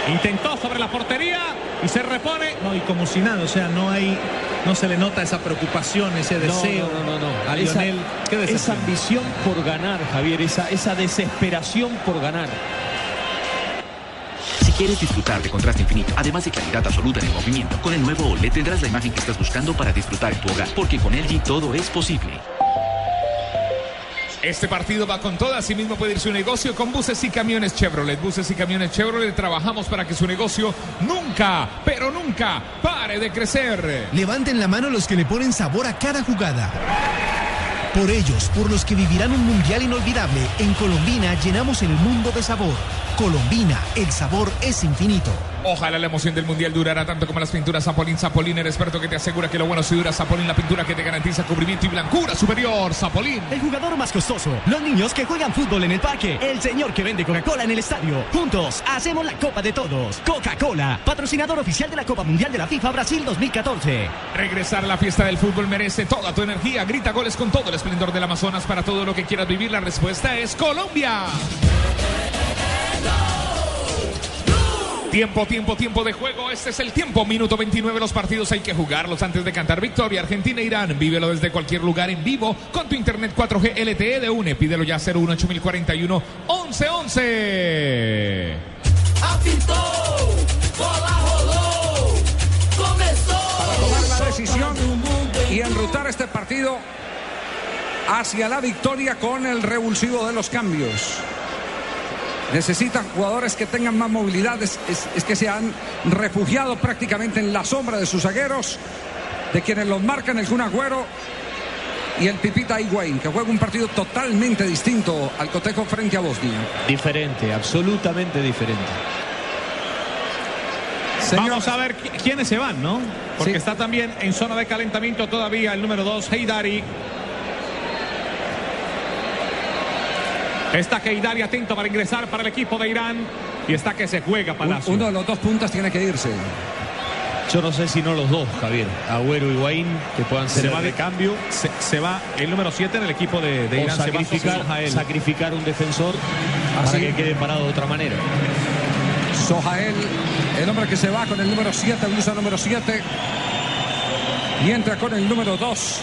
Intentó sobre la portería y se repone. No, y como si nada, o sea, no hay, no se le nota esa preocupación, ese No, deseo no, no, no, no. a Esa- Lionel. Qué esa decepción. ambición por ganar, Javier, esa, esa desesperación por ganar. ¿Quieres disfrutar de contraste infinito, además de claridad absoluta en el movimiento? Con el nuevo OLED tendrás la imagen que estás buscando para disfrutar en tu hogar, porque con LG todo es posible. Este partido va con todo, así mismo puede ir su negocio con buses y camiones Chevrolet. Buses y camiones Chevrolet trabajamos para que su negocio nunca, pero nunca pare de crecer. Levanten la mano los que le ponen sabor a cada jugada. Por ellos, por los que vivirán un mundial inolvidable, en Colombina llenamos el mundo de sabor. Colombina, el sabor es infinito. Ojalá la emoción del mundial durara tanto como las pinturas Zapolín. Zapolín, el experto que te asegura que lo bueno si dura Zapolín, la pintura que te garantiza cubrimiento y blancura superior. Zapolín. El jugador más costoso, los niños que juegan fútbol en el parque, el señor que vende Coca-Cola en el estadio. Juntos hacemos la Copa de Todos. Coca-Cola, patrocinador oficial de la Copa Mundial de la FIFA Brasil 2014. Regresar a la fiesta del fútbol merece toda tu energía. Grita goles con todo el esplendor del Amazonas para todo lo que quieras vivir. La respuesta es Colombia. Tiempo, tiempo, tiempo de juego. Este es el tiempo. Minuto 29. Los partidos hay que jugarlos antes de cantar victoria. Argentina, Irán. Vívelo desde cualquier lugar en vivo con tu internet 4G LTE de UNE. Pídelo ya 018 1111. Apitou, bola rolou, começou. Para tomar la decisión y enrutar este partido hacia la victoria con el revulsivo de los cambios. Necesitan jugadores que tengan más movilidad. Es, es- es que se han refugiado prácticamente en la sombra de sus zagueros, de quienes los marcan el Kun Agüero y el Pipita Higuaín, que juega un partido totalmente distinto al cotejo frente a Bosnia. Diferente, absolutamente diferente. Vamos a ver qui- quiénes se van, ¿no? Porque está también en zona de calentamiento todavía el número 2, Heidari. Está Heidari atento para ingresar para el equipo de Irán. Y está que se juega Palacio. Uno de los dos puntas tiene que irse. Yo no sé si no los dos, Javier. Agüero y Higuaín, que puedan ser Se el va de recambio. Se, se va el número 7 en el equipo de, de O Irán. se va sacrificar, sacrificar un defensor para Así. que quede parado de otra manera. Sohael, el hombre que se va con el número 7, blusa número 7. Y entra con el número 2,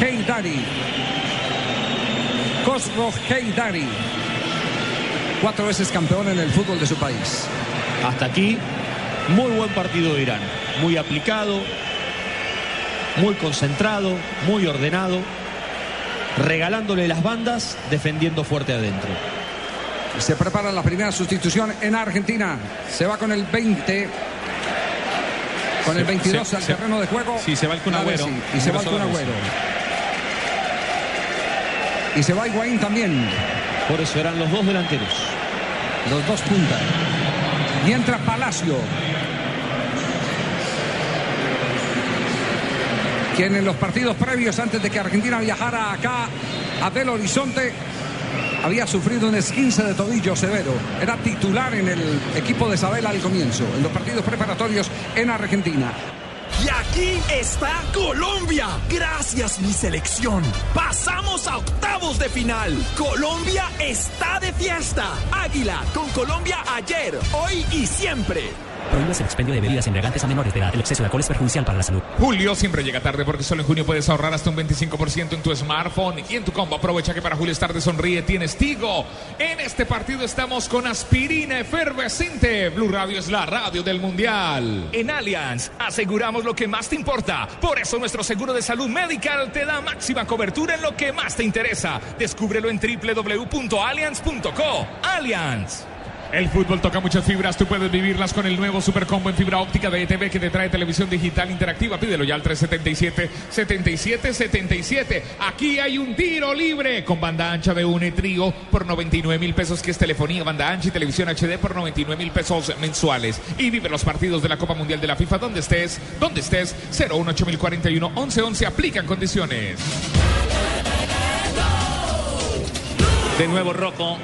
Heidari. Khosrow Heidari. Cuatro veces campeón en el fútbol de su país. Hasta aquí, muy buen partido de Irán. Muy aplicado, muy concentrado, muy ordenado, regalándole las bandas, defendiendo fuerte adentro. Se prepara la primera sustitución en Argentina. Se va con el 20. Con el Se- 22 se- al se- terreno de juego. sí, se va el Kun Agüero. Y se va el Kun Ingresó Agüero. Y se va Higuaín también. Por eso eran los dos delanteros. Los dos puntas. Y entra Palacio. Quien en los partidos previos, antes de que Argentina viajara acá a Belo Horizonte, había sufrido un esguince de tobillo severo. Era titular en el equipo de Sabela al comienzo, en los partidos preparatorios en Argentina. Aquí está Colombia. Gracias mi selección. Pasamos a octavos de final. Colombia está de fiesta. Águila con Colombia ayer, hoy y siempre. Prohíbas el expendio de bebidas embriagantes a menores de edad. El exceso de alcohol es perjudicial para la salud. Julio siempre llega tarde porque solo en junio puedes ahorrar hasta un 25% en tu smartphone y en tu combo. Aprovecha que para Julio es tarde sonríe, tienes Tigo. En este partido estamos con aspirina efervescente. Blue Radio es la radio del mundial. En Allianz aseguramos lo que más te importa. Por eso nuestro seguro de salud medical te da máxima cobertura en lo que más te interesa. Descúbrelo en www.allianz.co. Allianz. El fútbol toca muchas fibras, tú puedes vivirlas con el nuevo Supercombo en fibra óptica de ETV que te trae televisión digital interactiva. Pídelo ya al 377-7777. Aquí hay un tiro libre con banda ancha de un trío por 99 mil pesos, que es telefonía, banda ancha y televisión HD por 99 mil pesos mensuales. Y vive los partidos de la Copa Mundial de la FIFA donde estés, donde estés. 018041 1111 aplican condiciones. De nuevo Rocco.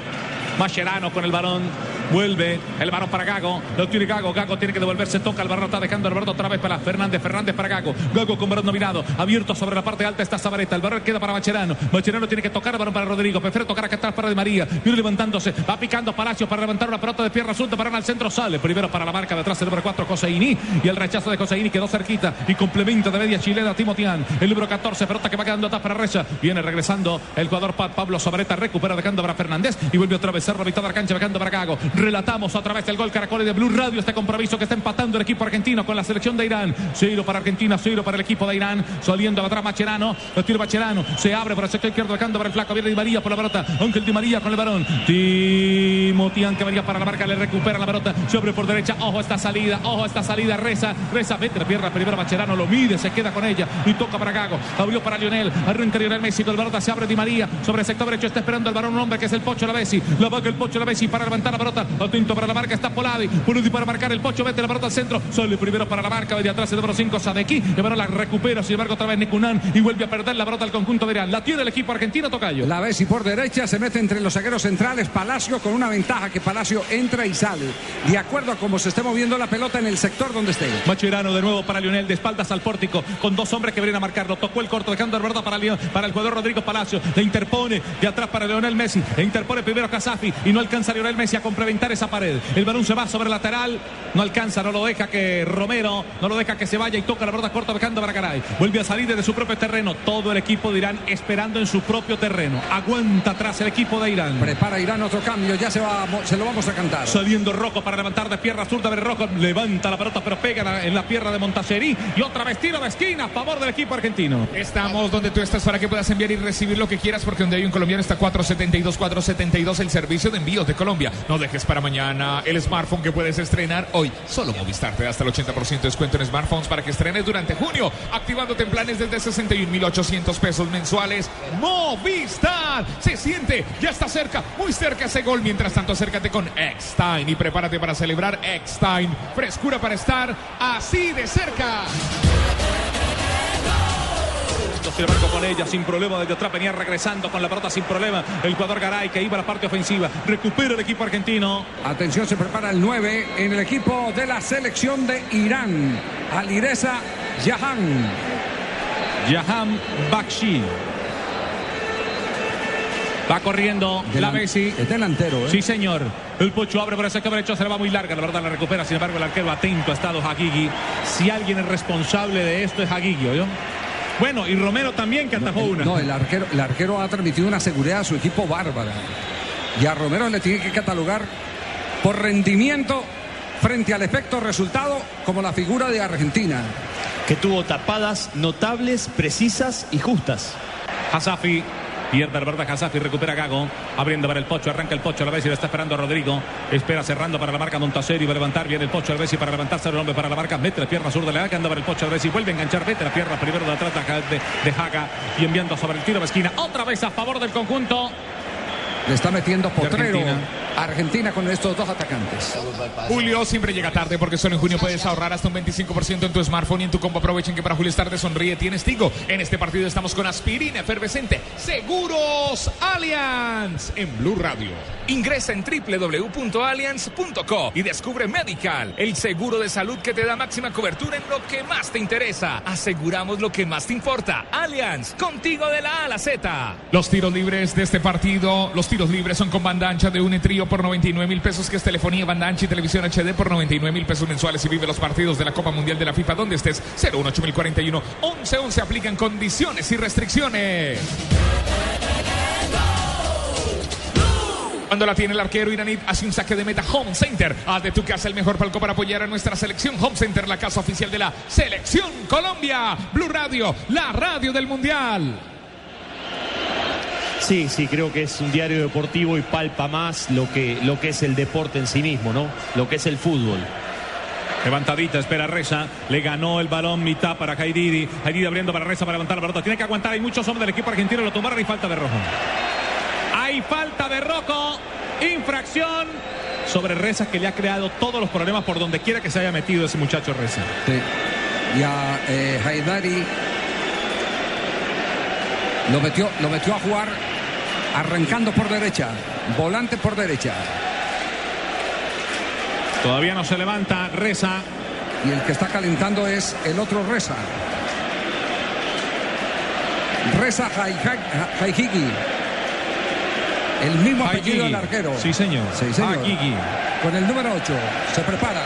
Mascherano con el balón. Vuelve el balón para Gago. Lo tiene Gago. Gago tiene que devolverse. Toca el balón. Está dejando el balón otra vez para Fernández. Fernández para Gago. Gago con balón dominado. Abierto sobre la parte alta está Zabaleta. El balón queda para Mascherano. Mascherano tiene que tocar el balón para Rodrigo. Prefiere tocar acá atrás para De María. Viene levantándose. Va picando Palacio para levantar una pelota de pierna suelta para al centro. Sale primero para la marca de atrás el número 4 Coseini. Y el rechazo de Coseini quedó cerquita. Y complemento de media chilena Timotian. El número 14. Pelota que va quedando atrás para Reza. Viene regresando el jugador Pa- Pablo Zabaleta. Recupera dejando para Fernández. Y vuelve otra vez. Cerra mitad de la cancha dejando para Gago. Relatamos a través del gol Caracol de Blue Radio este compromiso que está empatando el equipo argentino con la selección de Irán. Cero para Argentina, cero para el equipo de Irán. Saliendo atrás Macherano. Lo tira Macherano. Se abre por el sector izquierdo, dejando para el flaco. Viene Di María por la pelota. Ángel Di María con el varón. Timothy que María para la marca. Le recupera la pelota. Se abre por derecha. Ojo esta salida. Ojo esta salida. Reza. Reza. Mete la pierna primero Macherano. Lo mide. Se queda con ella. Y toca para Gago. Abrió para Lionel. Arranca Lionel Messi con el pelota. Se abre Di María. Sobre el sector derecho. Está esperando el varón. Un hombre que es el Pocho Lavesi. La vaca el Pocho Lavesi para levantar la pelota. Atento para la marca. Está Poladi. Poladi para marcar el Pocho. Mete la pelota al centro. Sale primero para la marca. De atrás el número 5. Sadeki. Balón la recupera. Sin embargo, otra vez Nikunan. Y vuelve a perder la pelota al conjunto de Irán. La tiene el equipo argentino. Tocayo. La Bessi por derecha se mete entre los zagueros centrales. Palacio con una ventaja que Palacio entra y sale. De acuerdo a cómo se esté moviendo la pelota en el sector donde esté. Macherano de nuevo para Lionel, de espaldas al pórtico, con dos hombres que vienen a marcarlo. Tocó el corto, dejando el verdad para, Leon, para el jugador Rodrigo Palacio. Le interpone de atrás para Lionel Messi. Le interpone primero Casafi y no alcanza Lionel Messi a esa pared. El balón se va sobre el lateral. No alcanza, no lo deja que Romero, no lo deja que se vaya y toca la pelota corta, dejando para Caray. Vuelve a salir desde su propio terreno. Todo el equipo de Irán esperando en su propio terreno. Aguanta atrás el equipo de Irán. Prepara Irán otro cambio. Ya se, va, se lo vamos a cantar. Saliendo Rojo para levantar de pierna zurda. de Rojo levanta la pelota, pero pega en la pierna de Montaserí. Y otra vez tiro de esquina a favor del equipo argentino. Estamos donde tú estás para que puedas enviar y recibir lo que quieras, porque donde hay un colombiano está 472, 472 el servicio de envíos de Colombia. No dejes para mañana el smartphone que puedes estrenar hoy. Solo Movistar te da hasta el 80% de descuento en smartphones para que estrenes durante junio, activándote en planes desde 61.800 pesos mensuales. Movistar se siente, ya está cerca, muy cerca ese gol. Mientras tanto, acércate con X-Time y prepárate para celebrar X-Time. Frescura para estar así de cerca. Sin embargo, con ella, sin problema, desde atrás venía regresando con la pelota sin problema. El jugador Garay que iba a la parte ofensiva. Recupera el equipo argentino. Atención, se prepara el 9 en el equipo de la selección de Irán. Alireza Jahan. Jahan Bakshi. Va corriendo Delan la Messi. Es delantero, ¿eh? Sí, señor. El Pocho abre por ese sector derecho, se le va muy larga, la verdad la recupera. Sin embargo, el arquero atento ha estado Hagigi. Si alguien es responsable de esto es Hagigi, ¿oyó? Bueno, y Romero también que atajó una. No, el arquero, el arquero ha transmitido una seguridad a su equipo bárbara. Y a Romero le tiene que catalogar por rendimiento frente al efecto resultado como la figura de Argentina. Que tuvo tapadas notables, precisas y justas. Hasafi Pierde Alberto Hasafi, recupera Gago. Abriendo para el Pocho, arranca el Pocho a la vez y lo está esperando Rodrigo. Espera cerrando para la marca Montaseri. Va a levantar bien el Pocho a la vez y para levantarse el hombre para la marca. Mete la pierna sur de la que anda para el Pocho a la vez y vuelve a enganchar. Mete la pierna primero de atrás de, de Haga y enviando sobre el tiro de esquina. Otra vez a favor del conjunto. Le está metiendo Potrero. Argentina. Argentina. con estos dos atacantes. Julio siempre llega tarde porque solo en junio puedes ahorrar hasta un 25% en tu smartphone y en tu combo. Aprovechen que para Julio es tarde sonríe tienes Tigo. En este partido estamos con aspirina efervescente. Seguros Allianz en Blue Radio. Ingresa en www.allianz.co y descubre Medical, el seguro de salud que te da máxima cobertura en lo que más te interesa. Aseguramos lo que más te importa. Allianz, contigo de la A a la Z. Los tiros libres de este partido, los tiros libres son con banda ancha de un trío por 99 mil pesos, que es telefonía, banda ancha y televisión HD por 99 mil pesos mensuales y vive los partidos de la Copa Mundial de la FIFA donde estés. 01841 1111 aplican condiciones y restricciones. Cuando la tiene el arquero iraní, hace un saque de meta Home Center. Haz de tu casa el mejor palco para apoyar a nuestra selección. Home Center, la casa oficial de la Selección Colombia. Blue Radio, la radio del Mundial. Sí, sí, creo que es un diario deportivo y palpa más lo que, lo que es el deporte en sí mismo, ¿no? Lo que es el fútbol. Levantadita, espera Reza. Le ganó el balón mitad para Haididi. Haididi abriendo para Reza para levantar la pelota. Tiene que aguantar. Hay muchos hombres del equipo argentino. Lo tomaron y falta de rojo. Hay falta de rojo. Infracción sobre Reza que le ha creado todos los problemas por donde quiera que se haya metido ese muchacho Reza. Sí. Y a eh, Haidari lo metió, lo metió a jugar arrancando por derecha. Volante por derecha. Todavía no se levanta Reza. Y el que está calentando es el otro Reza. Reza Haihigi. El mismo apellido del arquero. Sí, señor. Sí, señor. Con el número 8. Se prepara.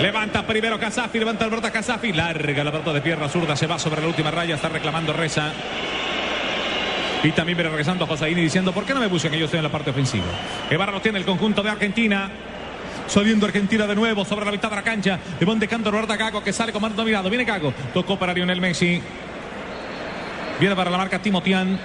Levanta primero Casafi, levanta el brota Casafi, larga la pelota de pierna zurda, se va sobre la última raya, está reclamando Reza. Y también viene regresando Josaini diciendo, ¿por qué no me buscan que yo estoy en la parte ofensiva? Guevara lo tiene el conjunto de Argentina. Saliendo Argentina de nuevo sobre la mitad de la cancha. Le van dejando Roberto Gago que sale con mano dominado. Viene Gago. Tocó para Lionel Messi. Viene para la marca Timotian.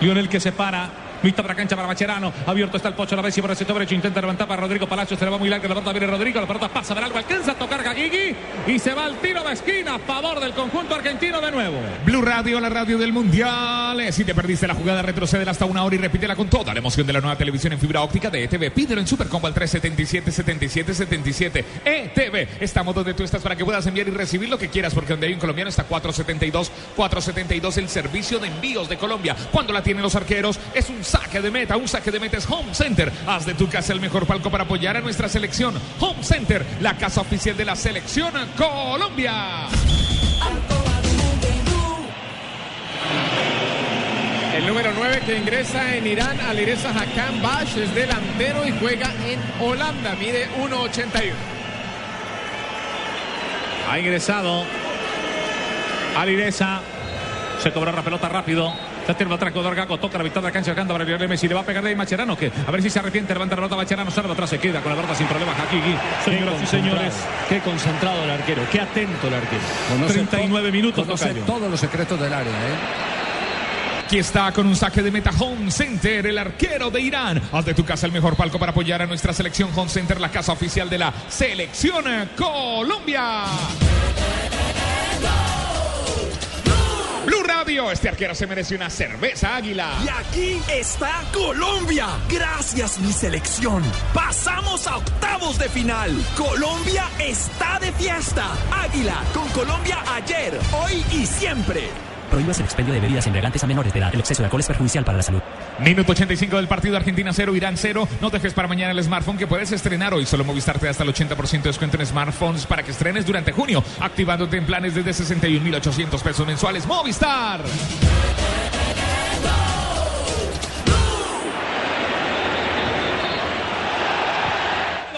Lionel que se para. Mitad de cancha para Macherano. Abierto está el Pocho. La Messi por el sector derecho. Intenta levantar para Rodrigo Palacio. Se le va muy larga. La pelota viene Rodrigo. La pelota pasa de algo. Alcanza a tocar Gagigi. Y se va al tiro de esquina a favor del conjunto argentino de nuevo. Blue Radio, la radio del Mundial. Eh, Si te perdiste la jugada, retrocede hasta una hora y repítela con toda la emoción de la nueva televisión en fibra óptica de ETV. Pídelo en Supercombo al 377-7777. ETV. Estamos donde tú estás para que puedas enviar y recibir lo que quieras, porque donde hay un colombiano está 472. 472 el servicio de envíos de Colombia. Cuando la tienen los arqueros, es un saque de meta. Un saque de meta es Home Center. Haz de tu casa el mejor palco para apoyar a nuestra selección. Home Center, la casa oficial de la selección Colombia. El número 9 que ingresa en Irán, Alireza Hakan Bash, es delantero y juega en Holanda. Mide 1.81. Ha ingresado Alireza. Se cobró la pelota rápido. Tiene el atrás con Gago. Toca la mitad de la cancha. Canta para Lionel Messi. Le va a pegar de ahí Macherano. Que a ver si se arrepiente. Levanta la pelota Macherano. Sale de atrás. Se queda con la pelota sin problema. Hakiki. Señoras y señores. Qué concentrado el arquero. Qué atento el arquero. Conoce 39 to- minutos, Conoce todos los secretos del área. ¿eh? Aquí está con un saque de meta Home Center, el arquero de Irán. Haz de tu casa el mejor palco para apoyar a nuestra selección Home Center, la casa oficial de la selección Colombia. Radio, este arquero se merece una cerveza águila. Y aquí está Colombia. Gracias, mi selección. Pasamos a octavos de final. Colombia está de fiesta. Águila con Colombia ayer, hoy y siempre. Prohíbas el expendio de bebidas embriagantes a menores de edad. El exceso de alcohol es perjudicial para la salud. Minuto 85 del partido Argentina 0, Irán 0. No dejes para mañana el smartphone que puedes estrenar hoy. Solo Movistar te da hasta el 80% de descuento en smartphones para que estrenes durante junio, activándote en planes desde 61.800 pesos mensuales. Movistar.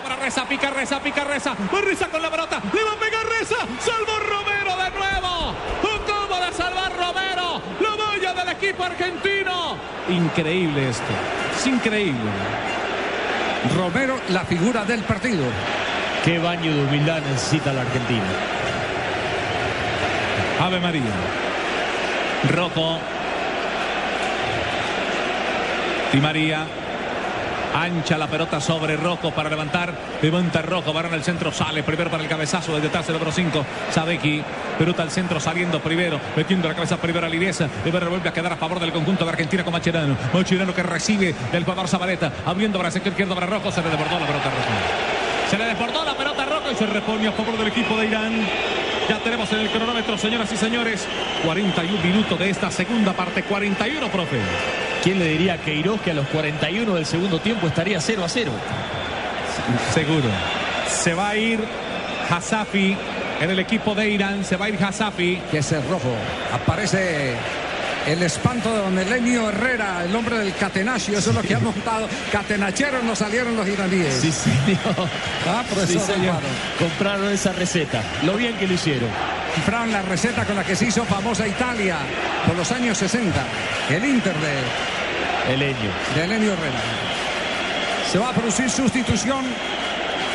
Para Reza, pica Reza, pica Reza. Va Reza con la pelota. Le va a pegar Reza. Salvó Romero de nuevo. Un combo de salvar Romero. La valla del equipo argentino. Increíble esto. Es increíble. Romero, la figura del partido. Qué baño de humildad necesita la Argentina. Ave María. Rocco. Di María. Ancha la pelota sobre Rocco para levantar. Levanta Rocco, varón al centro, sale primero para el cabezazo desde detrás el número 5. Sabeki, pelota al centro saliendo primero, metiendo la cabeza primero a Lidiesa. Debe vuelve a quedar a favor del conjunto de Argentina con Macherano. Macherano que recibe del jugador Zabaleta, abriendo para el sector izquierdo para Rocco. Se le desbordó la pelota a Rocco. Se le desbordó la pelota a Rocco y se repone a favor del equipo de Irán. Ya tenemos en el cronómetro, señoras y señores, 41 minutos de esta segunda parte. 41, profe. ¿Quién le diría a Queiroz que a los 41 del segundo tiempo estaría 0 a 0? Seguro. Se va a ir Hasafi en el equipo de Irán. Se va a ir Hasafi. Que es el rojo. Aparece el espanto de don Elenio Herrera, el hombre del catenaccio. Eso es lo que han montado. Catenacheros nos salieron los iraníes. Sí, señor. Ah, profesor Sí, señor. Compraron esa receta. Lo bien que lo hicieron. Compraron la receta con la que se hizo famosa Italia por los años 60. El Inter de, Eleño. de Elenio Herrera. Se va a producir sustitución.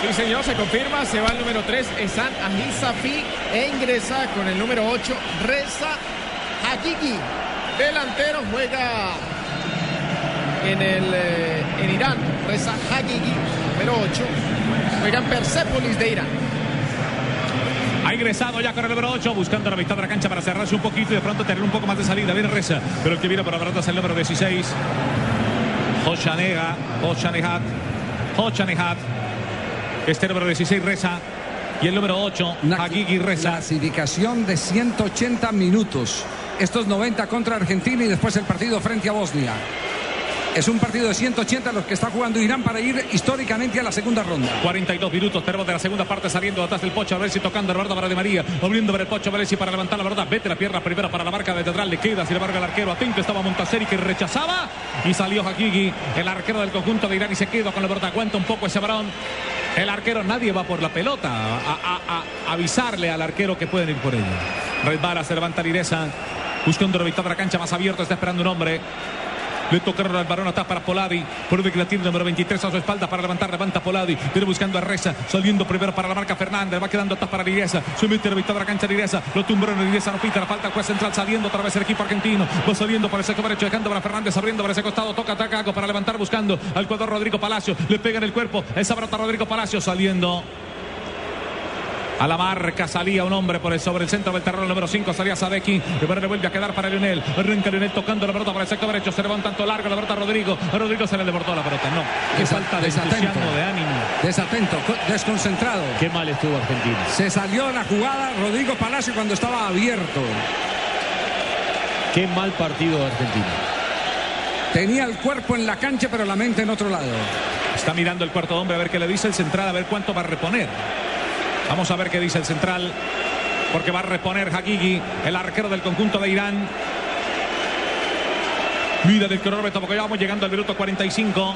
Sí, señor, se confirma. Se va el número 3, Esan Ahisafi, e ingresa con el número 8, Reza Hakiki. Delantero juega en, el, eh, en Irán. Reza Hakiki, número 8. Juega en Persepolis de Irán. Ha ingresado ya con el número 8, buscando la mitad de la cancha para cerrarse un poquito y de pronto tener un poco más de salida. Viene Reza, pero el que viene por la pelota es el número 16. Hoshanega, Hoshanehat, Hoshanehat. Este número 16 Reza. Y el número 8, Hakiki Reza. Clasificación de 180 minutos. Estos 90 contra Argentina y después el partido frente a Bosnia. Es un partido de 180 los que está jugando Irán para ir históricamente a la segunda ronda. 42 minutos, tenemos de la segunda parte saliendo atrás del Pocho, a ver si tocando Roberto para de María, abriendo para el Pocho, a ver si para levantar la verdad, vete la pierna primera para la marca de Tetral, le queda, sin embargo el arquero atento, estaba Montaseri que rechazaba y salió Hakiki, el arquero del conjunto de Irán y se quedó con la verdad, aguanta un poco ese varón. El arquero, nadie va por la pelota a, avisarle al arquero que pueden ir por ella. Resbala, se levanta Lireza. Buscando la de la cancha más abierto. Está esperando un hombre. Le tocaron al varón atrás para Poladi. Poladi que la tiene número 23 a su espalda para levantar. Levanta Poladi. Viene buscando a Reza. Saliendo primero para la marca Fernández. Va quedando atrás para Liriesa. Se mete la la cancha Liriesa. Lo tumbró en Liriesa. No pita la falta. El juez central saliendo otra vez el equipo argentino. Va saliendo para sector derecho. Dejando para Fernández. Abriendo para ese costado. Toca Tacaco para levantar buscando al jugador Rodrigo Palacio. Le pega en el cuerpo. Esa brota Rodrigo Palacio saliendo. A la marca salía un hombre por el sobre el centro del terreno número 5. Salía Sadeki. Le vuelve a quedar para Lionel. Arranca Lionel tocando la pelota para el sector derecho. Se levanta tanto largo la pelota a Rodrigo. A Rodrigo se le desbordó la pelota. No. Qué Desa- falta de entusiasmo, de ánimo. Desatento, co- desconcentrado. Qué mal estuvo Argentina. Se salió la jugada Rodrigo Palacio cuando estaba abierto. Qué mal partido de Argentina. Tenía el cuerpo en la cancha, pero la mente en otro lado. Está mirando el cuarto hombre a ver qué le dice el central, a ver cuánto va a reponer. Vamos a ver qué dice el central, porque va a reponer Hakiki, el arquero del conjunto de Irán. Mira del cronómetro, porque ya vamos llegando al minuto 45.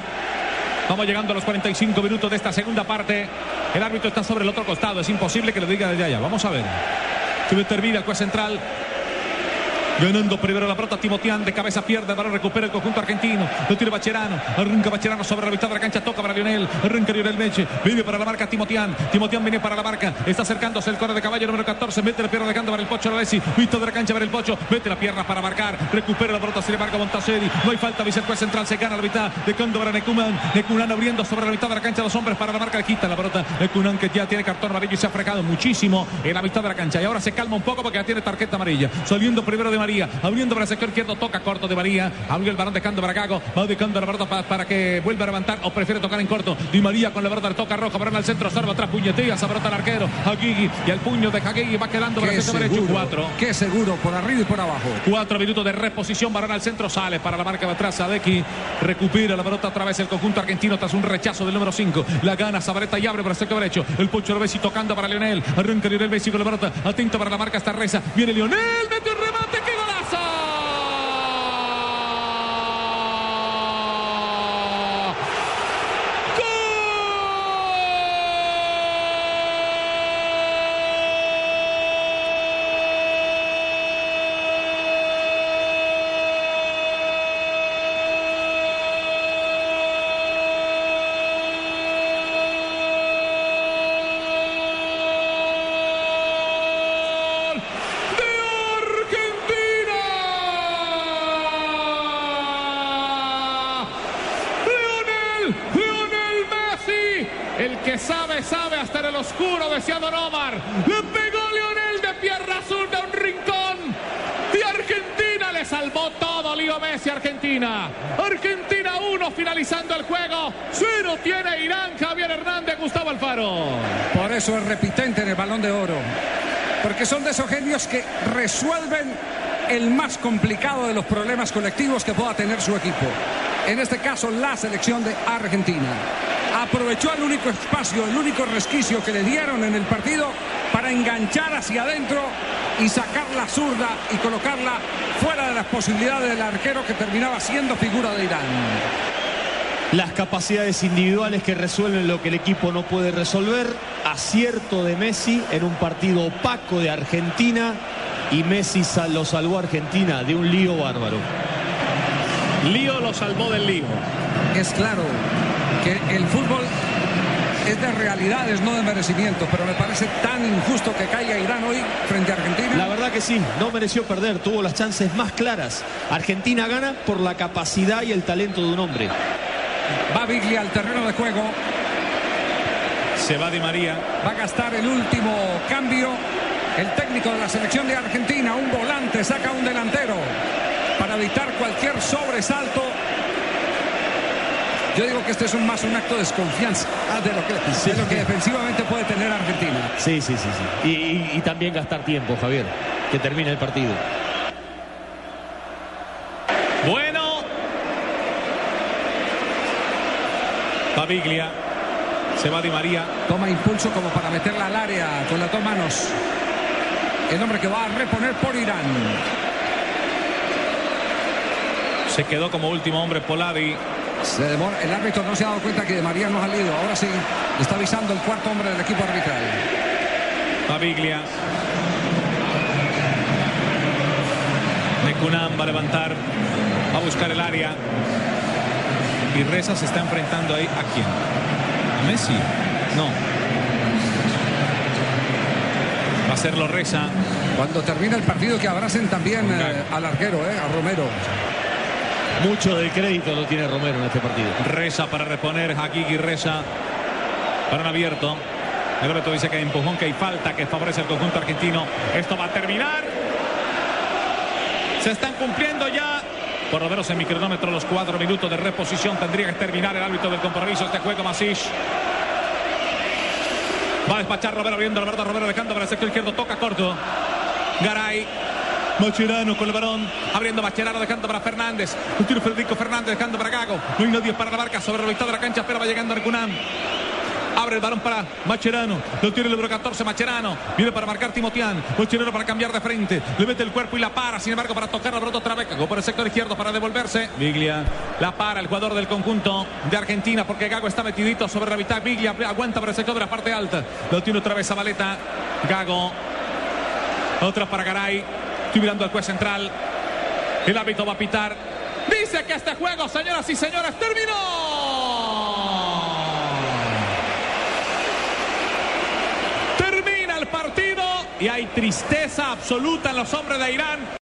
Vamos llegando a los 45 minutos de esta segunda parte. El árbitro está sobre el otro costado, es imposible que lo diga desde allá. Vamos a ver. Se determina el juez central. Ganando primero la pelota, Timotián de cabeza pierde, el balón recupera el conjunto argentino. Lo tiene Bacherano, arranca Bacherano sobre la mitad de la cancha, toca para Lionel, arranca Lionel Meche, viene para la marca Timotián, Timotián viene para la marca, está acercándose el corre de caballo número 14, mete la pierna dejando para el Pocho Alessi, visto de la cancha para el Pocho, mete la pierna para marcar, recupera la pelota, sin embargo Montaseri, no hay falta, juez central, se gana la mitad, de para Necuman, Necunan abriendo sobre la mitad de la cancha, dos hombres para la marca, le quita la pelota, Necunan que ya tiene cartón amarillo y se ha fregado muchísimo en la mitad de la cancha, y ahora se calma un poco porque ya tiene tarjeta amarilla, saliendo primero de María, abriendo para el sector izquierdo, toca corto de María, abrió el balón dejando para Cago, va dejando la pelota pa- para, que vuelva a levantar o prefiere tocar en corto, Di María con la pelota le toca roja, balón al centro, salva atrás, puñetilla, esa pelota al arquero, Hagigi, y el puño de Hagigi va quedando para el sector derecho, cuatro. qué seguro, por arriba y por abajo. Cuatro minutos de reposición, balón al centro, sale para la marca de atrás, Sadeki recupera la pelota otra vez el conjunto argentino tras un rechazo del número 5, la gana Zabaleta y abre para el sector derecho, el Pocho Bessi tocando para Lionel, arranca Lionel Messi con la pelota, atento para la marca esta reza, viene Lionel, mete un remate, ¡qué golazo! Lionel, Lionel Messi, el que sabe, sabe hasta en el oscuro, decía Don Omar. Le pegó Lionel de pierna zurda a un rincón. Y Argentina le salvó todo, Lío Messi, Argentina. Argentina 1, finalizando el juego. 0 tiene Irán, Javier Hernández, Por eso es repitente en el balón de oro. Porque son de esos genios que resuelven el más complicado de los problemas colectivos que pueda tener su equipo. En este caso, la selección de Argentina. Aprovechó el único espacio, el único resquicio que le dieron en el partido para enganchar hacia adentro y sacar la zurda y colocarla fuera de las posibilidades del arquero que terminaba siendo figura de Irán. Las capacidades individuales que resuelven lo que el equipo no puede resolver. Acierto de Messi en un partido opaco de Argentina. Y Messi sal- lo salvó a Argentina de un lío bárbaro. Lío lo salvó del lío. Es claro que el fútbol es de realidades, no de merecimientos, pero me parece tan injusto que caiga Irán hoy frente a Argentina. La verdad que sí, no mereció perder, tuvo las chances más claras. Argentina gana por la capacidad y el talento de un hombre. Va Biglia al terreno de juego, Se va Di María. va a gastar el último cambio. El técnico de la selección de Argentina, un volante, saca un delantero para evitar cualquier sobresalto. Yo digo que este es un más un acto de desconfianza de lo que, de lo que defensivamente puede tener Argentina. Sí, sí, sí, sí. Y, y- y también gastar tiempo, Javier, que termine el partido. Bueno. Paviglia. Se va Di María. Toma impulso como para meterla al área con las dos manos. El hombre que va a reponer por Irán. Se quedó como último hombre Poladi. Se demora- el árbitro no se ha dado cuenta que de María no ha salido. Ahora sí, le está avisando el cuarto hombre del equipo arbitral. Paviglia. Cunán va a levantar, va a buscar el área. Y Reza se está enfrentando ahí a quién? ¿A Messi? No. Va a hacerlo Reza. Cuando termine el partido que abracen también eh, al arquero, eh, a Romero. Mucho del crédito lo tiene Romero en este partido. Reza para reponer, Hakiki Reza. Para un abierto. El árbitro dice que hay empujón, que hay falta, que favorece al conjunto argentino. Esto va a terminar. Se están cumpliendo ya. Por lo menos en mi cronómetro los cuatro minutos de reposición tendría que terminar el árbitro del compromiso. Este juego Masich. Va a despachar Romero viendo a Roberto Romero dejando para el sector izquierdo. Toca corto. Garay. Macherano con el balón. Abriendo Macherano dejando para Fernández. Un tiro Federico Fernández dejando para Gago. No hay para la barca sobre la mitad de la cancha. Pero va llegando Arcunán. Abre el balón para Macherano. Lo tiene el número 14 Macherano. Viene para marcar Timotián. Macherano para cambiar de frente. Le mete el cuerpo y la para. Sin embargo, para tocar la pelota otra vez. Gago por el sector izquierdo para devolverse. Biglia la para el jugador del conjunto de Argentina porque Gago está metidito sobre la mitad. Biglia aguanta por el sector de la parte alta. Lo tiene otra vez Zabaleta. Gago. Otra para Garay. Estoy mirando al juez central. El árbitro va a pitar. Dice que este juego, señoras y señores, terminó. Termina el partido y hay tristeza absoluta en los hombres de Irán.